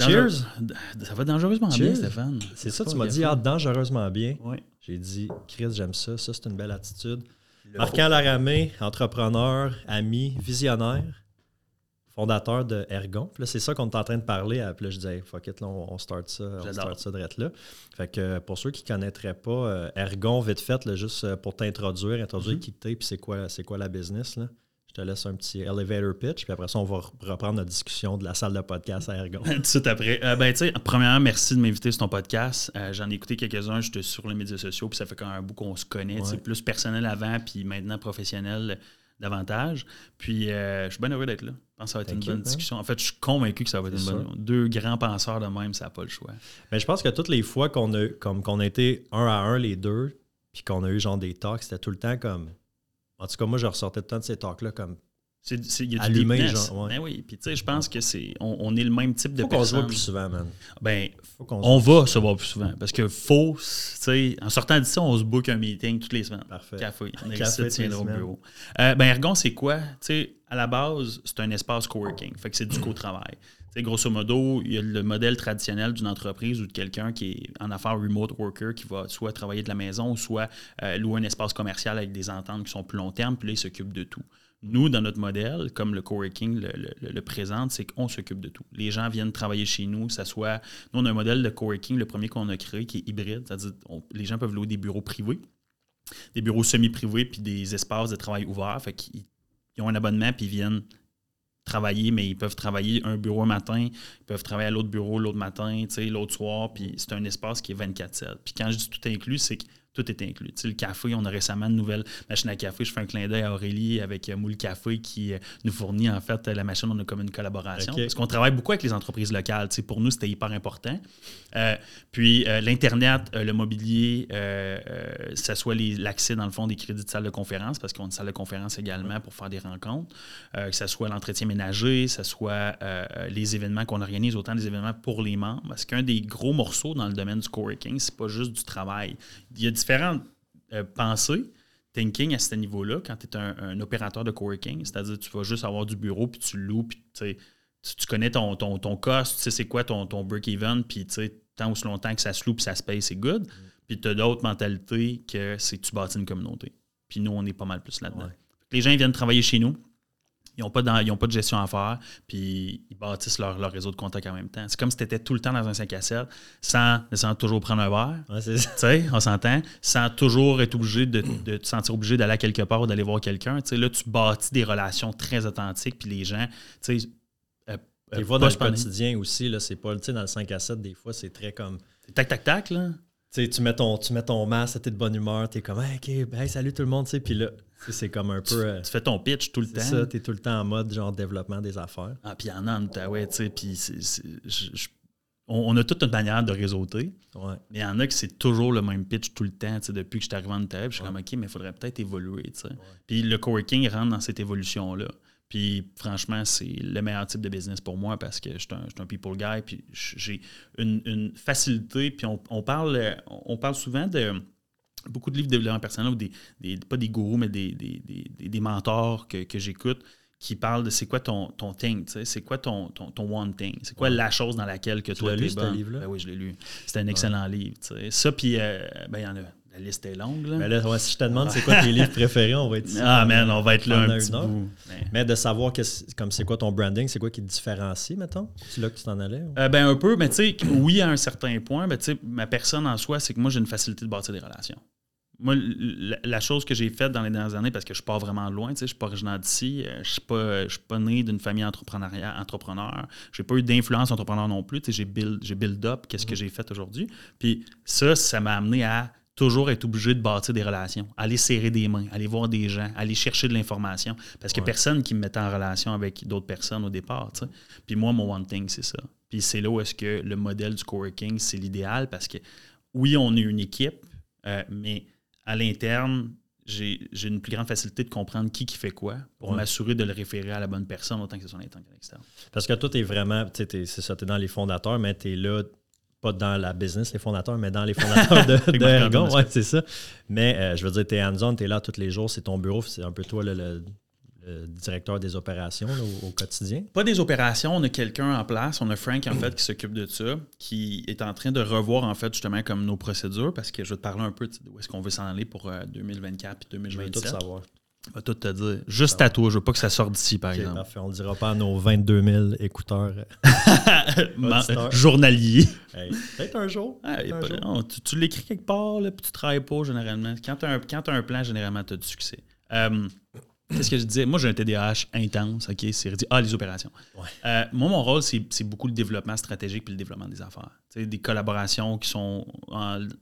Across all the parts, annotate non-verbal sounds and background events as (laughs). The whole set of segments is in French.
Cheers! Ça va dangereusement bien, Stéphane. C'est ça, tu m'as dit ah, dangereusement bien. Oui. J'ai dit, Chris, j'aime ça. Ça, c'est une belle attitude. Marquant Laramé, entrepreneur, ami, visionnaire, fondateur de Ergon. Puis là, c'est ça qu'on est en train de parler. Puis là, je disais, fuck it, là, on start ça, on start ça direct là. Fait que pour ceux qui ne connaîtraient pas euh, Ergon, vite fait, là, juste euh, pour t'introduire, introduire qui t'es, puis c'est quoi, c'est quoi la business, là. Je te laisse un petit elevator pitch, puis après ça, on va reprendre notre discussion de la salle de podcast à Ergon. (laughs) Tout de suite après. Euh, ben, tu sais, premièrement, merci de m'inviter sur ton podcast. J'en ai écouté quelques-uns, j'étais sur les médias sociaux, puis ça fait quand même un bout qu'on se connaît. Plus personnel avant, puis maintenant professionnel davantage. Puis, je suis bien heureux d'être là. Je pense que ça va être une bonne discussion. En fait, je suis convaincu que ça va être une bonne bonne Deux grands penseurs de même, ça n'a pas le choix. Mais je pense que toutes les fois qu'on a, comme, qu'on a été un à un, les deux, puis qu'on a eu genre des talks, c'était tout le temps comme. En tout cas, moi, je ressortais tout le temps de ces talks-là comme il y a du genre, ben oui, puis tu sais, je pense que c'est on, est le même type de faut personne. qu'on se voit plus souvent, man. Ben, on va se voir plus souvent. Parce que faut, tu sais, en sortant d'ici, on se book un meeting toutes les semaines. Parfait. Café. On est au bureau. Euh, ben, Ergon, c'est quoi? Tu sais, à la base, c'est un espace coworking. Fait que c'est du (clears throat) co-travail. Grosso modo, il y a le modèle traditionnel d'une entreprise ou de quelqu'un qui est en affaires remote worker qui va soit travailler de la maison soit euh, louer un espace commercial avec des ententes qui sont plus long terme, puis là, il s'occupe de tout. Nous, dans notre modèle, comme le coworking le, présente, c'est qu'on s'occupe de tout. Les gens viennent travailler chez nous, ça soit. Nous, on a un modèle de coworking, le premier qu'on a créé, qui est hybride, c'est-à-dire les gens peuvent louer des bureaux privés, des bureaux semi-privés, puis des espaces de travail ouverts. Fait qu'ils ont un abonnement, puis ils viennent travailler, mais ils peuvent travailler un bureau un matin, ils peuvent travailler à l'autre bureau l'autre matin, l'autre soir, puis c'est un espace qui est 24-7. Puis quand je dis tout inclus, c'est que tout est inclus. le café, on a récemment une nouvelle machine à café. Je fais un clin d'œil à Aurélie avec euh, Moule Café qui euh, nous fournit en fait la machine. On a comme une collaboration. Parce qu'on travaille beaucoup avec les entreprises locales. pour nous, c'était hyper important. Euh, puis l'Internet, le mobilier, ça soit l'accès dans le fond des crédits de salle de conférence, parce qu'on a une salle de conférence également pour faire des rencontres, que ce soit l'entretien ménager, que ce soit les événements qu'on organise, autant des événements pour les membres. Parce qu'un des gros morceaux dans le domaine du coworking, c'est pas juste du travail. Il y a différentes euh, pensées, thinking à ce niveau-là, quand tu es un, opérateur de coworking, c'est-à-dire tu vas juste avoir du bureau, puis tu loues, puis tu, tu connais ton, ton, ton cost, tu sais c'est quoi ton, ton break-even, puis tant ou si longtemps que ça se loue, puis ça se paye, c'est good. Mm. Puis tu as d'autres mentalités que c'est tu bâtis une communauté. Puis nous, on est pas mal plus là-dedans. Les gens viennent travailler chez nous, ils n'ont pas, pas, de gestion à faire, puis ils bâtissent leur, réseau de contacts en même temps. C'est comme si tu étais tout le temps dans un 5 à 7, sans, sans toujours prendre un verre. Ouais, tu sais, on s'entend, sans toujours être obligé de, te sentir obligé d'aller quelque part ou d'aller voir quelqu'un. Là, tu bâtis des relations très authentiques, puis les gens, tu sais, euh, euh dans le quotidien aussi, là, c'est pas, dans le 5 à 7, des fois, c'est très comme. Tac, tac, tac, là. Tu, sais, tu mets ton, tu mets ton masque, t'es de bonne humeur, t'es comme, hey, OK, ben, salut tout le monde, tu sais, puis là, c'est comme un peu. Euh, tu, fais ton pitch tout le temps. Ça, tu es tout le temps en mode genre développement des affaires. Ah, puis en ouais, tu sais, puis on, a toute une manière de réseauter. Ouais. Mais il y en a qui c'est toujours le même pitch tout le temps, tu sais, depuis que je suis arrivé en table. Je suis comme, OK, mais il faudrait peut-être évoluer, tu sais. Puis le coworking rentre dans cette évolution-là. Puis franchement, c'est le meilleur type de business pour moi parce que je suis un, people guy, puis j'ai une, facilité. Puis on, on, parle, on parle souvent de beaucoup de livres de développement personnel, ou des, pas des gourous, mais des, des, mentors que, j'écoute qui parlent de c'est quoi ton, ton thing, c'est quoi ton, ton, ton, one thing, c'est quoi la chose dans laquelle que tu as lu livre-là? Ben oui, je l'ai lu. C'était un excellent livre. Ça, puis euh, ben, il y en a La liste est longue. Là. Mais là, si je te demande c'est quoi tes livres préférés, on va être (laughs) Ah, man, on va être là un petit bout. Mais... de savoir que comme c'est quoi ton branding, c'est quoi qui te différencie, mettons? C'est là que tu t'en allais euh, Ben, un peu, mais tu sais, oui, à un certain point, ben, tu sais, ma personne en soi, c'est que moi, j'ai une facilité de bâtir des relations. Moi, la, chose que j'ai faite dans les dernières années, parce que je pars vraiment loin, tu sais, je suis pas originaire d'ici, euh, je suis pas, suis pas né d'une famille entrepreneuriale, entrepreneur, j'ai pas eu d'influence entrepreneur non plus, tu sais, j'ai build, build up qu'est-ce que mm-hmm. j'ai fait aujourd'hui. Puis ça, ça m'a amené à toujours être obligé de bâtir des relations, aller serrer des mains, aller voir des gens, aller chercher de l'information. Parce qu'il n'y a personne qui me mettait en relation avec d'autres personnes au départ. Puis moi, mon one thing, c'est ça. Puis c'est là où est-ce que le modèle du coworking, c'est l'idéal parce que oui, on est une équipe, euh, mais à l'interne, j'ai une plus grande facilité de comprendre qui qui fait quoi pour m'assurer de le référer à la bonne personne autant que ce soit l'interne que l'externe. Parce que toi, tu es vraiment, c'est ça, tu es dans les fondateurs, mais tu es là pas dans la business, les fondateurs, mais dans les fondateurs de, (laughs) de Ouais, c'est ça. Mais euh, je veux dire, tu es hands-on, tu es là tous les jours, c'est ton bureau, c'est un peu toi le, directeur des opérations au, quotidien. Pas des opérations, on a quelqu'un en place, on a Frank en fait qui s'occupe de ça, qui est en train de revoir en fait justement comme nos procédures, parce que je vais te parler un peu de où est-ce qu'on veut s'en aller pour 2024 puis 2027. Je veux tout savoir. Va tout te dire. Juste à toi, je veux pas que ça sorte d'ici, par exemple. Parfait. On ne dira pas à nos 22 000 écouteurs (laughs) journaliers. Peut-être un jour. tu, l'écris quelque part, là, puis tu travailles pas généralement. Quand tu as, un plan, généralement, tu as du succès. Euh, Qu'est-ce que je disais? Moi, j'ai un TDAH intense, OK? C'est Ah, les opérations. Euh, moi, mon rôle, c'est beaucoup le développement stratégique puis le développement des affaires. Des collaborations qui sont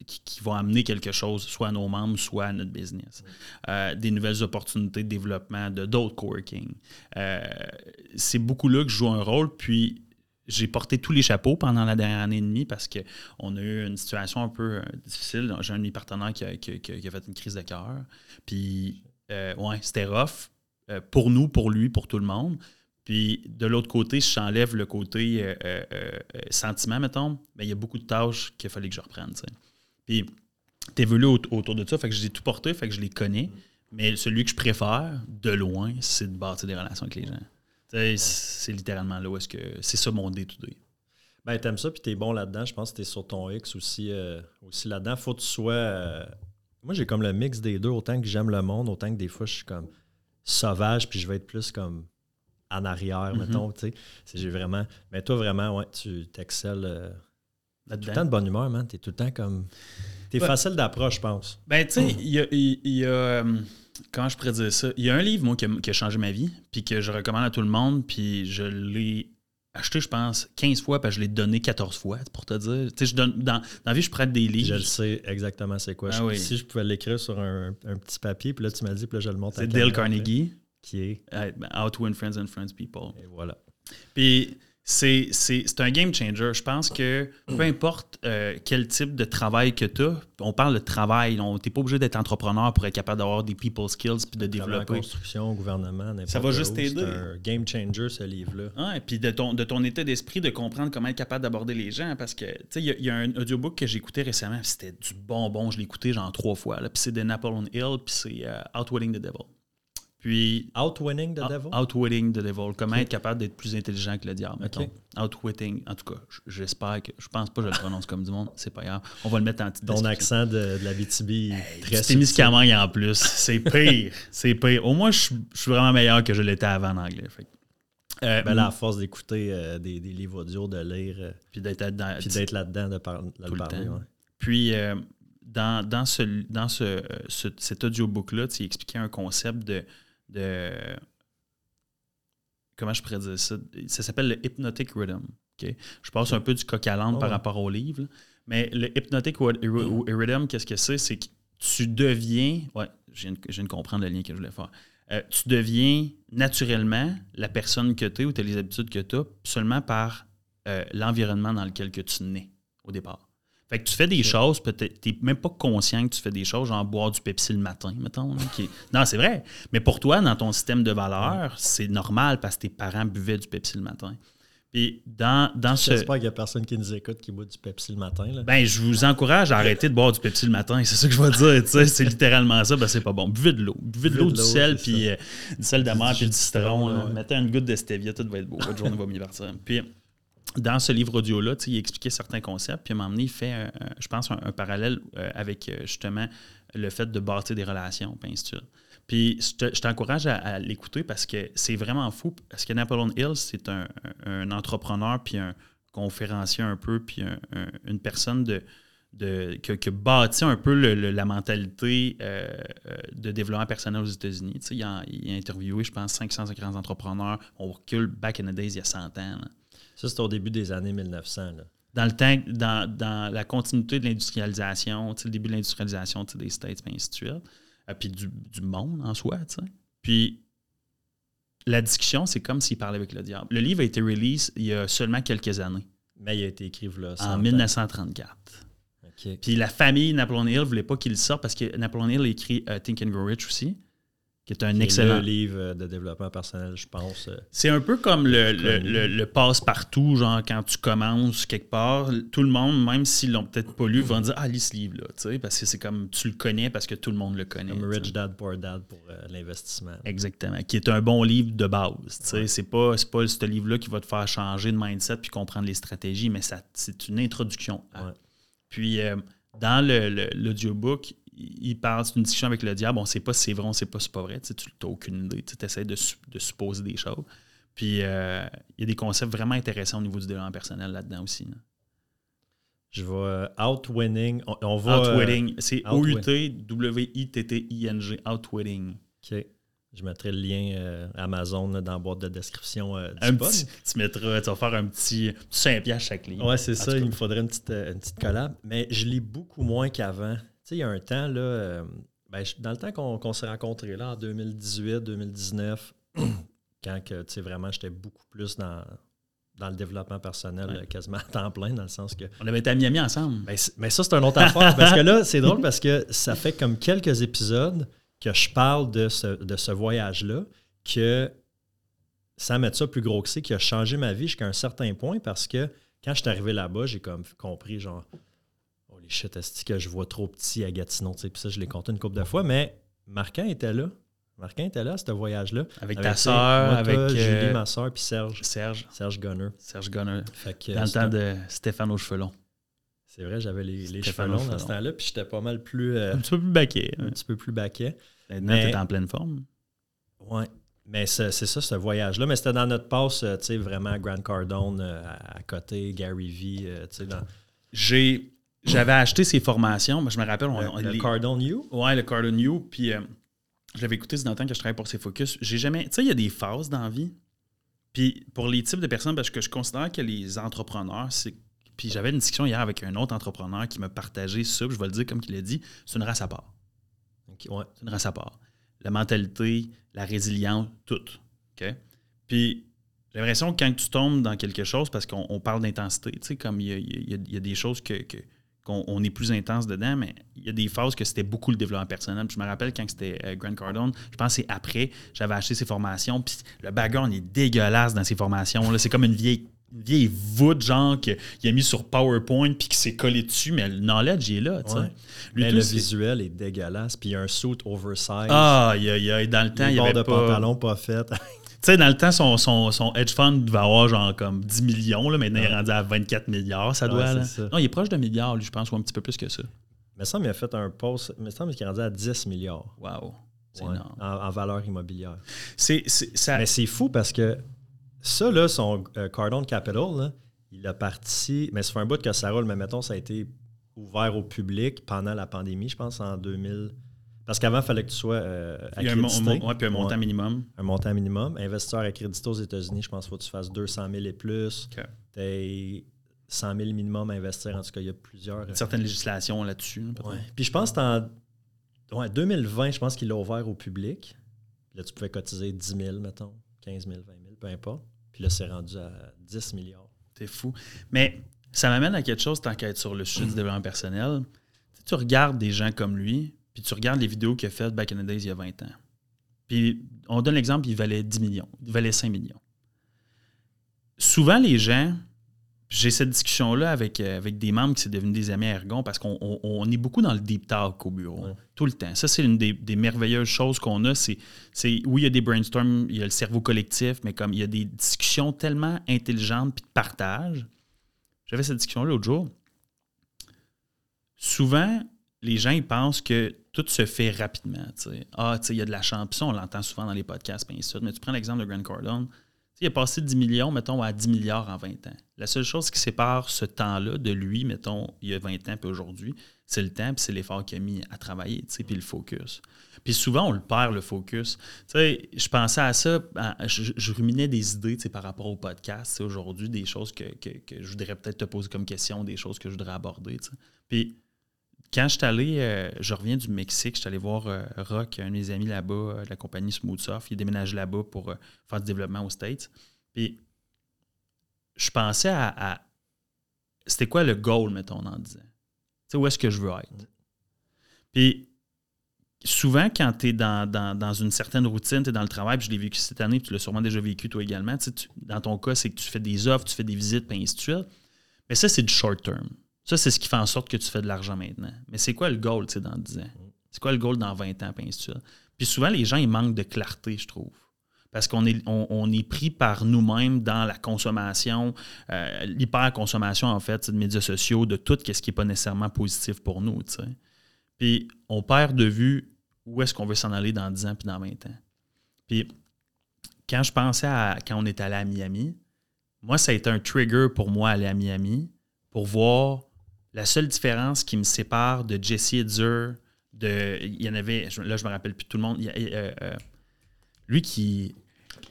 qui, vont amener quelque chose, soit à nos membres, soit à notre business. Euh, des nouvelles opportunités de développement de d'autres coworking. Euh, c'est beaucoup là que je joue un rôle, puis j'ai porté tous les chapeaux pendant la dernière année et demie parce qu'on a eu une situation un peu difficile. J'ai un de mes partenaires qui a, qui a fait une crise de cœur. Puis euh, ouais, c'était rough euh, pour nous, pour lui, pour tout le monde. Puis de l'autre côté, si j'enlève le côté euh, sentiment, mettons, ben, il y a beaucoup de tâches qu'il fallait que je reprenne. Puis tu évolues autour de ça, fait que j'ai tout porté, fait que je les connais. Mais celui que je préfère, de loin, c'est de bâtir des relations avec les gens. C'est littéralement là où est-ce que c'est ça mon day-to-day. Ben, t'aimes ça, puis t'es bon là-dedans. Je pense que t'es sur ton X aussi, aussi là-dedans. Faut que tu sois moi, j'ai comme le mix des deux, autant que j'aime le monde, autant que des fois, je suis comme sauvage, puis je vais être plus comme en arrière, mm-hmm. mettons, tu sais. J'ai vraiment... Mais toi, vraiment, ouais, tu t'excelles... Euh, tout le temps de bonne humeur, man. T'es tout le temps comme... T'es facile d'approche, je pense. Ben, tu sais, il y a... Y a euh, comment je pourrais dire ça? Il y a un livre, moi, qui a, qui a, changé ma vie, puis que je recommande à tout le monde, puis je l'ai acheté, je pense, 15 fois, puis je l'ai donné 14 fois, pour te dire. Tu sais, je donne, dans, dans la vie, je prête des livres. Je le sais exactement c'est quoi. Ah si je pouvais l'écrire sur un, petit papier, puis là, tu m'as dit, puis là, je le monte à C'est Dale Carnegie. Qui est. Ben, How to Win Friends and Friends People. Et voilà. Puis c'est un game changer. Je pense que peu importe euh, quel type de travail que tu as, on parle de travail, tu n'es pas obligé d'être entrepreneur pour être capable d'avoir des people skills puis de développer. construction, gouvernement, Ça va juste t'aider. C'est un game changer, ce livre-là. Ah, et puis de ton, de ton état d'esprit, de comprendre comment être capable d'aborder les gens. Parce que, tu sais, il y, a un audiobook que j'ai écouté récemment, c'était du bonbon. Je l'ai écouté genre trois fois. Puis c'est de Napoleon Hill, puis c'est euh, Outwitting the Devil. Puis. Outwinning the Devil? Outwitting the Devil. Comment être capable d'être plus intelligent que le diable. Outwitting. En tout cas, j'espère que. Je pense pas que je le prononce comme du monde. C'est pas grave. On va le mettre en petite Ton accent de, la BTB hey, très Témiscamingue en plus. C'est pire. (laughs) C'est pire. Au moins, je, suis vraiment meilleur que je l'étais avant en anglais. Euh, ben là, à force d'écouter euh, des, des, livres audio, de lire, euh, puis d'être là-dedans, puis d'être là-dedans, de, par, de parler. Puis dans, dans, ce, dans ce, cet audiobook-là, tu expliquais un concept de de. Comment je pourrais dire ça? Ça s'appelle le Hypnotic Rhythm. Je passe un peu du coq à l'âne par rapport au livre. Mais le Hypnotic Rhythm, qu'est-ce que c'est? C'est que tu deviens. Ouais, je viens, de, comprendre le lien que je voulais faire. Euh, tu deviens naturellement la personne que tu es ou tu as les habitudes que tu as seulement par euh, l'environnement dans lequel que tu nais au départ. Fait que tu fais des choses, peut-être, tu n'es même pas conscient que tu fais des choses, genre boire du Pepsi le matin, mettons. Non, c'est vrai. Mais pour toi, dans ton système de valeurs, c'est normal parce que tes parents buvaient du Pepsi le matin. Puis dans, dans ce. J'espère qu'il n'y a personne qui nous écoute qui boit du Pepsi le matin. Là. Ben, je vous encourage à arrêter de boire du Pepsi le matin. C'est ça que je vais dire. c'est littéralement ça. Ben, c'est pas bon. Buvez de l'eau. Buvez de l'eau, du sel, puis euh, du sel d'amer, puis du citron. Mettez une goutte de stevia, tout va être beau. Votre journée va mieux partir. Puis dans ce livre audio-là, il expliquait certains concepts, puis à un moment donné, il fait, je pense, un, parallèle avec justement le fait de bâtir des relations, puis ainsi de suite. Puis je t'encourage à, l'écouter parce que c'est vraiment fou. Parce que Napoleon Hill, c'est un, entrepreneur, puis un conférencier un peu, puis une personne de, de, qui, a bâti un peu la mentalité euh, euh, de développement personnel aux États-Unis. Il il, a, interviewé, je pense, 500 grands entrepreneurs. On recule back in the days, il y a 100 ans. Ça, c'est au début des années 1900. Dans le temps, dans, dans la continuité de l'industrialisation, le début de l'industrialisation des States, et ainsi de suite. Euh, puis du, monde en soi. Puis la discussion, c'est comme s'il parlait avec le diable. Le livre a été release il y a seulement quelques années. Mais il a été écrit là. En 1934. Puis la famille Napoleon Hill ne voulait pas qu'il sorte parce que Napoleon Hill a écrit euh, Think and Grow Rich aussi qui est un excellent livre de développement personnel, je pense. C'est un peu comme le, le, passe-partout, genre quand tu commences quelque part, tout le monde, même s'ils l'ont peut-être pas lu, vont dire Ah, lis ce livre-là, parce que c'est comme tu le connais parce que tout le monde le connaît. Comme Rich Dad, Poor Dad pour euh, l'investissement. Exactement, qui est un bon livre de base. C'est pas, pas ce livre-là qui va te faire changer de mindset puis comprendre les stratégies, mais c'est une introduction. Puis euh, dans l'audiobook, il parle d'une discussion avec le diable, on ne sait pas si c'est vrai, on ne sait pas si c'est pas vrai, tu n'as aucune idée, tu essaies de, supposer des choses. Puis euh, il y a des concepts vraiment intéressants au niveau du développement personnel là-dedans aussi. Je vais euh, Outwinning. On, va, outwitting. C'est O-U-T-W-I-T-T-I-N-G. Outwitting. OK. Je mettrai le lien euh, Amazon dans la boîte de description du un Petit, tu mettras, tu vas faire un petit 5 piastres chaque ligne. Ouais, c'est ça. Il me faudrait une petite, une petite collab. Mais je lis beaucoup moins qu'avant sais, il y a un temps, là, euh, ben, dans le temps qu'on s'est rencontrés, là, en 2018, 2019, (clears throat) quand que, vraiment j'étais beaucoup plus dans, dans le développement personnel, quasiment à temps plein, dans le sens que. On avait été à Miami ensemble. Ben, mais ça, c'est un autre affaire. (laughs) parce que là, c'est drôle parce que ça fait comme quelques épisodes que je parle de ce, de ce voyage-là, que sans mettre ça plus gros que c'est, qui a changé ma vie jusqu'à un certain point parce que quand je suis arrivé là-bas, j'ai comme compris, genre, shit, que je vois trop petit à Gatineau, tu sais, puis ça, je l'ai compté une couple de fois, mais Marquin était là. Marquin était là, ce voyage-là. Avec, ta soeur, avec Julie, euh, ma soeur, puis Serge. Serge. Serge Gunner. Serge Gunner. dans le temps de Stéphane aux cheveux longs. C'est vrai, j'avais les, les cheveux longs dans ce temps-là, puis j'étais pas mal plus. Euh, un petit peu plus baquet. Un petit peu plus baquet. Maintenant, tu en pleine forme. Ouais. Mais c'est ça, ce voyage-là. Mais c'était dans notre passe, euh, tu sais, vraiment Grant Cardone à, côté, Gary V, tu sais, dans. J'ai j'avais acheté ces formations, mais je me rappelle. le, le Cardon You Ouais, le Cardon You. Puis euh, je l'avais écouté, c'est dans le temps que je travaille pour ces focus. J'ai jamais. Tu sais, il y a des phases dans la vie. Puis pour les types de personnes, parce que je considère que les entrepreneurs, c'est. Puis j'avais une discussion hier avec un autre entrepreneur qui m'a partagé ça, je vais le dire comme il l'a dit, c'est une race à part. ouais. C'est une race à part. La mentalité, la résilience, tout. OK? Puis j'ai l'impression que quand tu tombes dans quelque chose, parce qu'on parle d'intensité, tu sais, comme il y, a, des choses que on, est plus intense dedans, mais il y a des phases que c'était beaucoup le développement personnel. je me rappelle quand c'était euh, Grant Cardone, je pense que c'est après, j'avais acheté ses formations, puis le background est dégueulasse dans ces formations. C'est comme une vieille vieille voûte, genre, qu'il a mis sur PowerPoint puis qui s'est collé dessus, mais le knowledge, il est là, mais le visuel est dégueulasse, puis il y a un suit oversize. Ah, il y a, dans le temps, il y avait de pantalon pas fait. (laughs) Tu sais, dans le temps, son, son, son, hedge fund devait avoir genre comme 10 millions. Là, maintenant, il est rendu à 24 milliards, ça doit. Là. Non, il est proche de milliard, lui, je pense, ou un petit peu plus que ça. Mais ça, il a fait un post. Mais ça, qu'il est rendu à 10 milliards. Wow. C'est énorme. En, valeur immobilière. C'est, ça... Mais c'est fou parce que ça, là, son euh, Cardone Capital, là, il a parti. Mais c'est un bout que ça roule, mais mettons, ça a été ouvert au public pendant la pandémie, je pense, en 2000. Parce qu'avant, il fallait que tu sois euh, accrédité. Il y a un, puis un montant minimum. Un montant minimum. Investisseur accrédité aux États-Unis, je pense qu'il faut que tu fasses 200 000 et plus. Tu as 100 000 minimum à investir. En tout cas, il y a plusieurs. Euh, Certaines législations là-dessus. Puis je pense que en ouais, 2020, je pense qu'il l'a ouvert au public. Là, tu pouvais cotiser 10 000, mettons, 15 000, 20 000, peu importe. Puis là, c'est rendu à 10 milliards. C'est fou. Mais ça m'amène à quelque chose tant qu'à être sur le sujet du développement personnel. tu regardes des gens comme lui, puis tu regardes les vidéos qu'il a faites back in the days il y a 20 ans. Puis on donne l'exemple, il valait 10 millions, il valait 5 millions. Souvent, les gens j'ai cette discussion-là avec, euh, avec des membres qui sont devenus des amis à Ergon parce qu'on est beaucoup dans le deep talk au bureau, tout le temps. Ça, c'est une des, merveilleuses choses qu'on a. C'est, oui, il y a des brainstorms, il y a le cerveau collectif, mais comme il y a des discussions tellement intelligentes puis de partage. J'avais cette discussion-là l'autre jour. Souvent, les gens ils pensent que tout se fait rapidement. Ah, il y a de la chance. on l'entend souvent dans les podcasts, bien sûr. Mais tu prends l'exemple de Grant Cardone il a passé de 10 millions, mettons, à 10 milliards en 20 ans. La seule chose qui sépare ce temps-là de lui, mettons, il y a 20 ans puis aujourd'hui, c'est le temps puis c'est l'effort qu'il a mis à travailler, puis le focus. Puis souvent, on le perd, le focus. je pensais à ça, je, ruminais des idées par rapport au podcast aujourd'hui, des choses que, je voudrais peut-être te poser comme question, des choses que je voudrais aborder. Puis quand je suis allé, euh, je reviens du Mexique, je suis allé voir euh, Rock, un de mes amis là-bas, euh, de la compagnie Smoothsoft. Il déménage là-bas pour faire du développement aux States. Puis je pensais à, c'était quoi le goal, mettons, en disant. Tu sais, où est-ce que je veux être? Puis souvent, quand tu es dans, une certaine routine, tu es dans le travail, puis je l'ai vécu cette année, puis tu l'as sûrement déjà vécu toi également. dans ton cas, c'est que tu fais des offres, tu fais des visites, puis ainsi de suite. Mais ça, c'est du short term. Ça, c'est ce qui fait en sorte que tu fais de l'argent maintenant. Mais c'est quoi le goal dans 10 ans? C'est quoi le goal dans 20 ans, puis Puis souvent, les gens, ils manquent de clarté, je trouve. Parce qu'on est, on, est pris par nous-mêmes dans la consommation, euh, l'hyper-consommation, en fait, de médias sociaux, de tout ce qui n'est pas nécessairement positif pour nous. Puis on perd de vue où est-ce qu'on veut s'en aller dans 10 ans puis dans 20 ans. Puis quand je pensais à quand on est allé à Miami, moi, ça a été un trigger pour moi aller à Miami pour voir la seule différence qui me sépare de Jesse Edzer, de. Il y en avait. Là, je me rappelle plus tout le monde. Euh, euh, lui qui.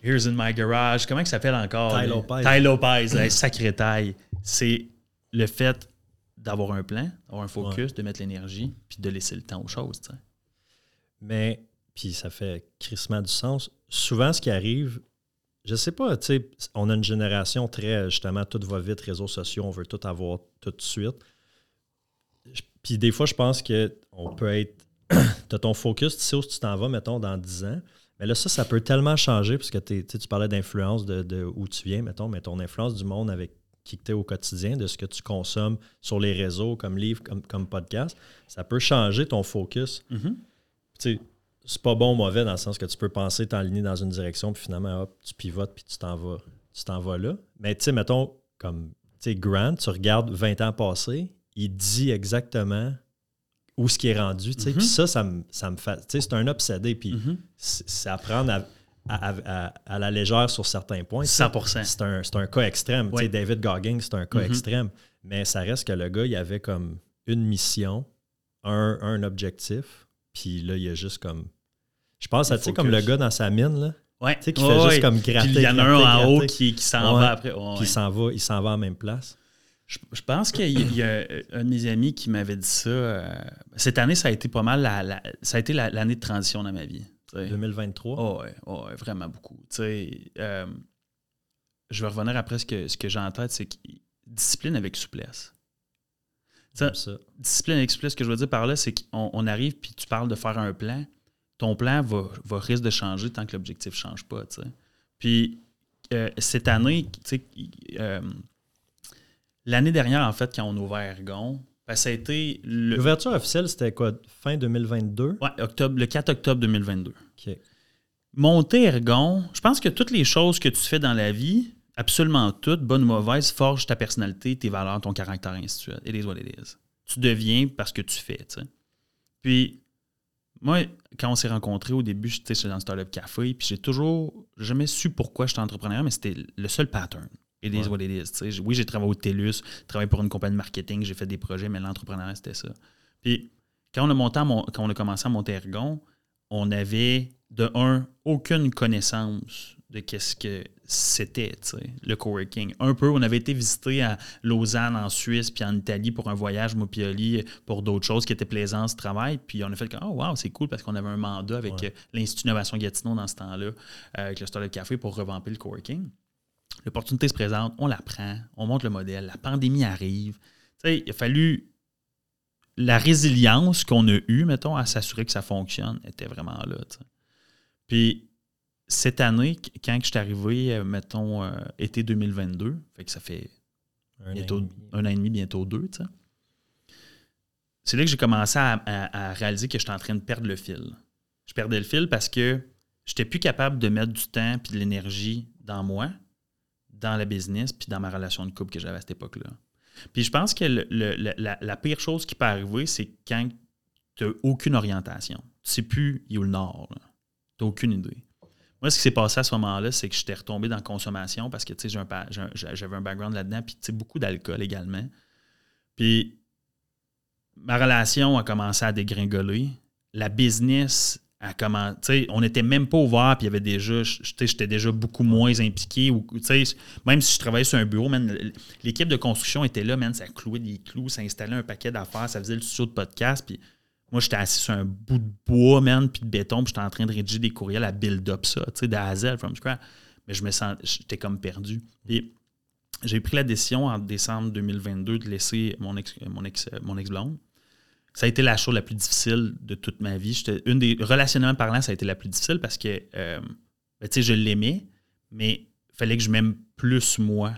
Here's in my garage. Comment il s'appelle encore? Ty Lopez. Ty Lopez, sacré taille. C'est le fait d'avoir un plan, d'avoir un focus, de mettre l'énergie, puis de laisser le temps aux choses. Mais, puis ça fait crissement du sens. Souvent, ce qui arrive, je sais pas, tu sais, on a une génération très, justement, tout va vite, réseaux sociaux, on veut tout avoir tout de suite. Puis des fois, je pense qu'on peut être. (clears throat) tu as ton focus, tu sais où tu t'en vas, mettons, dans 10 ans. Mais là, ça, ça peut tellement changer, parce que tu parlais d'influence de, où tu viens, mettons, mais ton influence du monde avec qui tu es au quotidien, de ce que tu consommes sur les réseaux, comme livre, comme, comme podcast, ça peut changer ton focus. Mm-hmm. Tu sais, c'est pas bon ou mauvais dans le sens que tu peux penser t'enligner dans une direction, puis finalement, hop, tu pivotes, puis tu t'en vas, tu t'en vas là. Mais tu sais, mettons, comme, tu sais, Grant, tu regardes 20 ans passés, il dit exactement où ce qui est rendu. Puis mhm. ça, ça me, ça me fait. C'est un obsédé. Puis mhm. c'est à prendre à, la légère sur certains points. 100 C'est un, un, cas extrême. David Goggins, c'est un cas mhm. extrême. Mais ça reste que le gars, il avait comme une mission, un, un objectif. Puis là, il a juste comme. Je pense à, tu sais, comme le gars dans sa mine, là. Ouais. Tu sais, qui fait juste comme gratter. il y en a un en haut qui, qui s'en va après. puis il s'en va, il s'en va en même place. Je, pense qu'il y, a un de mes amis qui m'avait dit ça. Euh, cette année, ça a été pas mal la, ça a été l'année de transition dans ma vie. 2023? Oh, ouais, vraiment beaucoup. Euh, je vais revenir après ce que, ce que j'ai en tête, c'est discipline avec souplesse. Ça, discipline avec souplesse, ce que je veux dire par là, c'est qu'on arrive puis tu parles de faire un plan. Ton plan va, va risque de changer tant que l'objectif ne change pas. Puis euh, cette année, tu sais, L'année dernière, en fait, quand on a ouvert Ergon, ben, ça a été. L'ouverture officielle, c'était quoi Fin 2022 Oui, octobre, le 4 octobre 2022. OK. Monter Ergon, je pense que toutes les choses que tu fais dans la vie, absolument toutes, bonnes ou mauvaises, forgent ta personnalité, tes valeurs, ton caractère, ainsi de It is what it is. Tu deviens parce que tu fais, tu sais. Puis, moi, quand on s'est rencontrés au début, j'étais dans le Startup Café, puis j'ai toujours jamais su pourquoi j'étais entrepreneur, mais c'était le seul pattern. It is what it is. Oui, j'ai travaillé au TELUS, travaillé pour une compagnie de marketing, j'ai fait des projets, mais l'entrepreneuriat, c'était ça. Puis, quand on, a monté quand on a commencé à monter Ergon, on avait, de un, aucune connaissance de qu'est-ce que c'était, le coworking. Un peu, on avait été visiter à Lausanne, en Suisse, puis en Italie pour un voyage, moi pour d'autres choses qui étaient plaisantes, ce travail. Puis on a fait comme, oh wow, c'est cool parce qu'on avait un mandat avec euh, l'Institut d'innovation Gatineau dans ce temps-là, euh, avec le Startup Café pour revamper le coworking. L'opportunité se présente, on la prend, on monte le modèle, la pandémie arrive. il a fallu. La résilience qu'on a eue, mettons, à s'assurer que ça fonctionne, était vraiment là. Puis cette année, quand je suis arrivé, euh, mettons, euh, été 2022, fait que ça fait Un, bientôt, an et demi, bientôt deux. C'est là que j'ai commencé à, réaliser que j'étais en train de perdre le fil. Je perdais le fil parce que j'étais plus capable de mettre du temps et de l'énergie dans moi, dans la business, puis dans ma relation de couple que j'avais à cette époque-là. Puis je pense que la, pire chose qui peut arriver, c'est quand tu n'as aucune orientation. Tu sais plus où est le nord. Tu n'as aucune idée. Moi, ce qui s'est passé à ce moment-là, c'est que j'étais retombé dans la consommation parce que j'avais un background là-dedans, puis beaucoup d'alcool également. Puis ma relation a commencé à dégringoler. La business On n'était même pas ouvert, puis il y avait déjà. J'étais déjà beaucoup moins impliqué. Même si je travaillais sur un bureau, l'équipe de construction était là, man, ça clouait des clous, ça installait un paquet d'affaires, ça faisait le studio de podcast, puis moi, j'étais assis sur un bout de bois, man, puis de béton, puis j'étais en train de rédiger des courriels à build-up ça, tu sais, de A from scratch. Mais je me sens, j'étais comme perdu. J'ai pris la décision en décembre 2022 de laisser mon ex, mon ex, mon ex-blonde. Ça a été la chose la plus difficile de toute ma vie. Une des, relationnellement parlant, ça a été la plus difficile parce que, euh, ben, tu sais, je l'aimais, mais il fallait que je m'aime plus moi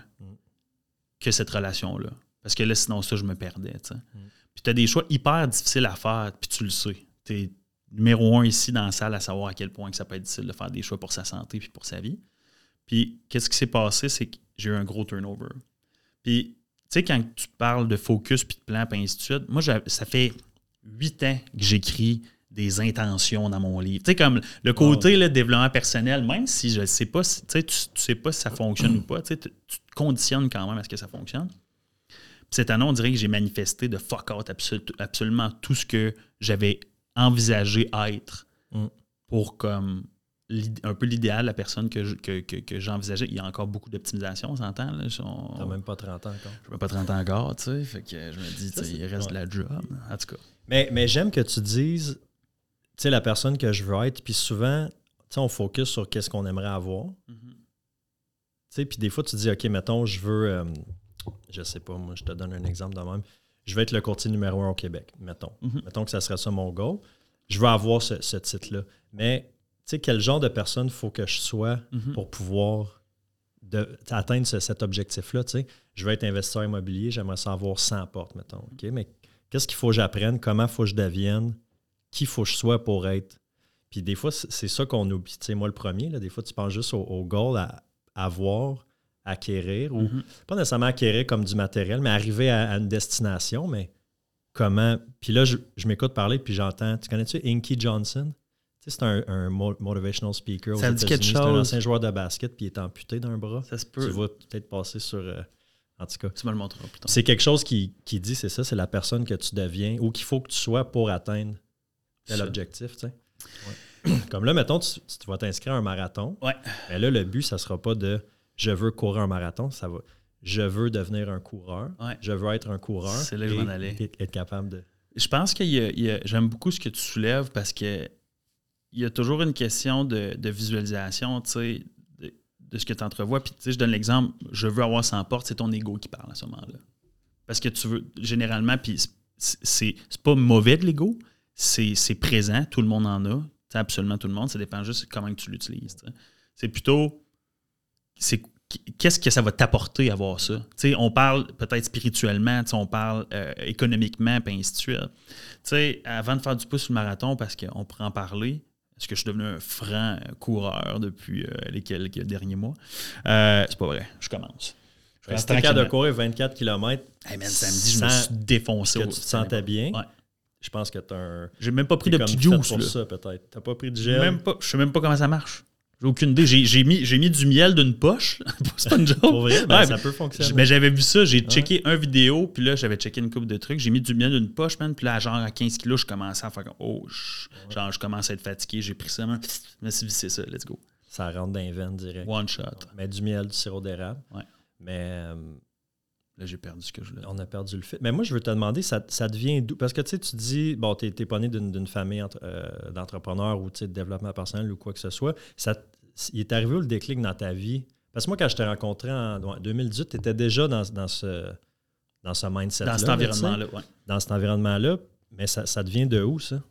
que cette relation-là. Parce que là, sinon, ça, je me perdais, tu sais. Mm. Puis tu as des choix hyper difficiles à faire, puis tu le sais. Tu es numéro un ici dans la salle à savoir à quel point que ça peut être difficile de faire des choix pour sa santé puis pour sa vie. Puis qu'est-ce qui s'est passé, c'est que j'ai eu un gros turnover. Puis, tu sais, quand tu parles de focus puis de plan, puis ainsi de suite, moi, ça fait huit ans que j'écris des intentions dans mon livre. Tu sais, comme le côté le développement personnel, même si je ne sais pas, si, tu, tu sais pas si ça fonctionne ou pas, tu, tu te conditionnes quand même à ce que ça fonctionne cette année, on dirait que j'ai manifesté de fuck out absolument tout ce que j'avais envisagé être mm. pour comme un peu l'idéal, la personne que, j'envisageais. Il y a encore beaucoup d'optimisation, on s'entend. T'as même pas 30 ans encore. Je même pas 30 ans encore, tu sais. Fait que je me dis, il reste de la job, en tout cas. Mais, mais j'aime que tu dises, tu sais, la personne que je veux être, puis souvent, tu sais, on focus sur qu'est-ce qu'on aimerait avoir. Mm-hmm. Tu sais, puis des fois, tu dis, OK, mettons, je veux... Euh, je sais pas, moi, je te donne un exemple de même. Je vais être le courtier numéro un au Québec, mettons. Mhm. Mettons que ça serait ça mon goal. Je veux avoir ce, titre-là. Mais, tu sais, quel genre de personne faut que je sois mhm. pour pouvoir atteindre cet objectif-là, tu sais? Je veux être investisseur immobilier, j'aimerais savoir 100 portes, mettons. OK? Mais qu'est-ce qu'il faut que j'apprenne? Comment faut que je devienne? Qui faut que je sois pour être? Puis des fois, c'est ça qu'on oublie. Tu sais, moi, le premier, là, des fois, tu penses juste au, au goal à avoir acquérir, ou mhm. pas nécessairement acquérir comme du matériel, mais arriver à, une destination, mais comment? Puis là, je, m'écoute parler, puis j'entends. Tu connais-tu Inky Johnson? Tu sais, c'est un, motivational speaker aux États-Unis. C'est un ancien joueur de basket, puis il est amputé d'un bras. Ça se peut. Tu vas peut-être passer sur. Euh, en tout cas. Tu me le montreras plus tard. C'est quelque chose qui, qui dit, c'est ça, c'est la personne que tu deviens ou qu'il faut que tu sois pour atteindre l'objectif, tu sais. Comme là, mettons, tu, vas t'inscrire à un marathon. Ouais. Mais là, le but, ça sera pas de je veux courir un marathon, ça va. Je veux devenir un coureur. Je veux être un coureur. C'est là que je aller. Être capable de. Je pense que j'aime beaucoup ce que tu soulèves parce que il y a toujours une question de, visualisation, tu sais, de, ce que tu entrevois. Puis, tu sais, je donne l'exemple, je veux avoir 100 portes, c'est ton ego qui parle à ce moment-là. Parce que tu veux, généralement, puis c'est pas mauvais de l'ego, c'est présent, tout le monde en a, absolument tout le monde, ça dépend juste comment tu l'utilises. C'est plutôt c'est qu'est-ce que ça va t'apporter à voir ça? on parle peut-être spirituellement, on parle euh, économiquement, puis ainsi de suite. avant de faire du pouce sur le marathon, parce qu'on pourrait en parler, est-ce que je suis devenu un franc coureur depuis euh, les quelques derniers mois? Euh, c'est pas vrai, je commence. Je reste de courir 24 km. Hey samedi, je me suis défoncé. Que tu te sentais bien. Je pense que tu as un. J'ai même pas pris de petit juice. pour ça, peut-être. Tu pas pris de gel? Même pas, je sais même pas comment ça marche. J'ai aucune idée. J'ai mis, mis du miel d'une poche. (laughs) c'est pas une joke. Pour vrai, ben, ça peut fonctionner. Mais j'avais vu ça, j'ai checké un vidéo, puis là, j'avais checké une coupe de trucs. J'ai mis du miel d'une poche, man. Puis là, genre à 15 kilos, je commençais à faire comme, oh, genre, je commençais à être fatigué. J'ai pris ça, man. Je me suis dit, c'est ça, let's go. Ça rentre dans les veines direct. One shot. Mais du miel, du sirop d'érable. Ouais. Mais. Euh, là, j'ai perdu ce que je voulais. On a perdu le fait. Mais moi, je veux te demander, ça, ça devient d'où? Parce que tu sais, tu dis, bon, tu n'es pas né d'une famille euh, d'entrepreneurs ou de développement personnel ou quoi que ce soit. Ça, il est arrivé où le déclic dans ta vie? Parce que moi, quand je t'ai rencontré en 2018, tu étais déjà dans, ce, dans ce mindset-là. Dans cet environnement-là, oui. Dans cet environnement-là. Mais ça, devient de où, ça?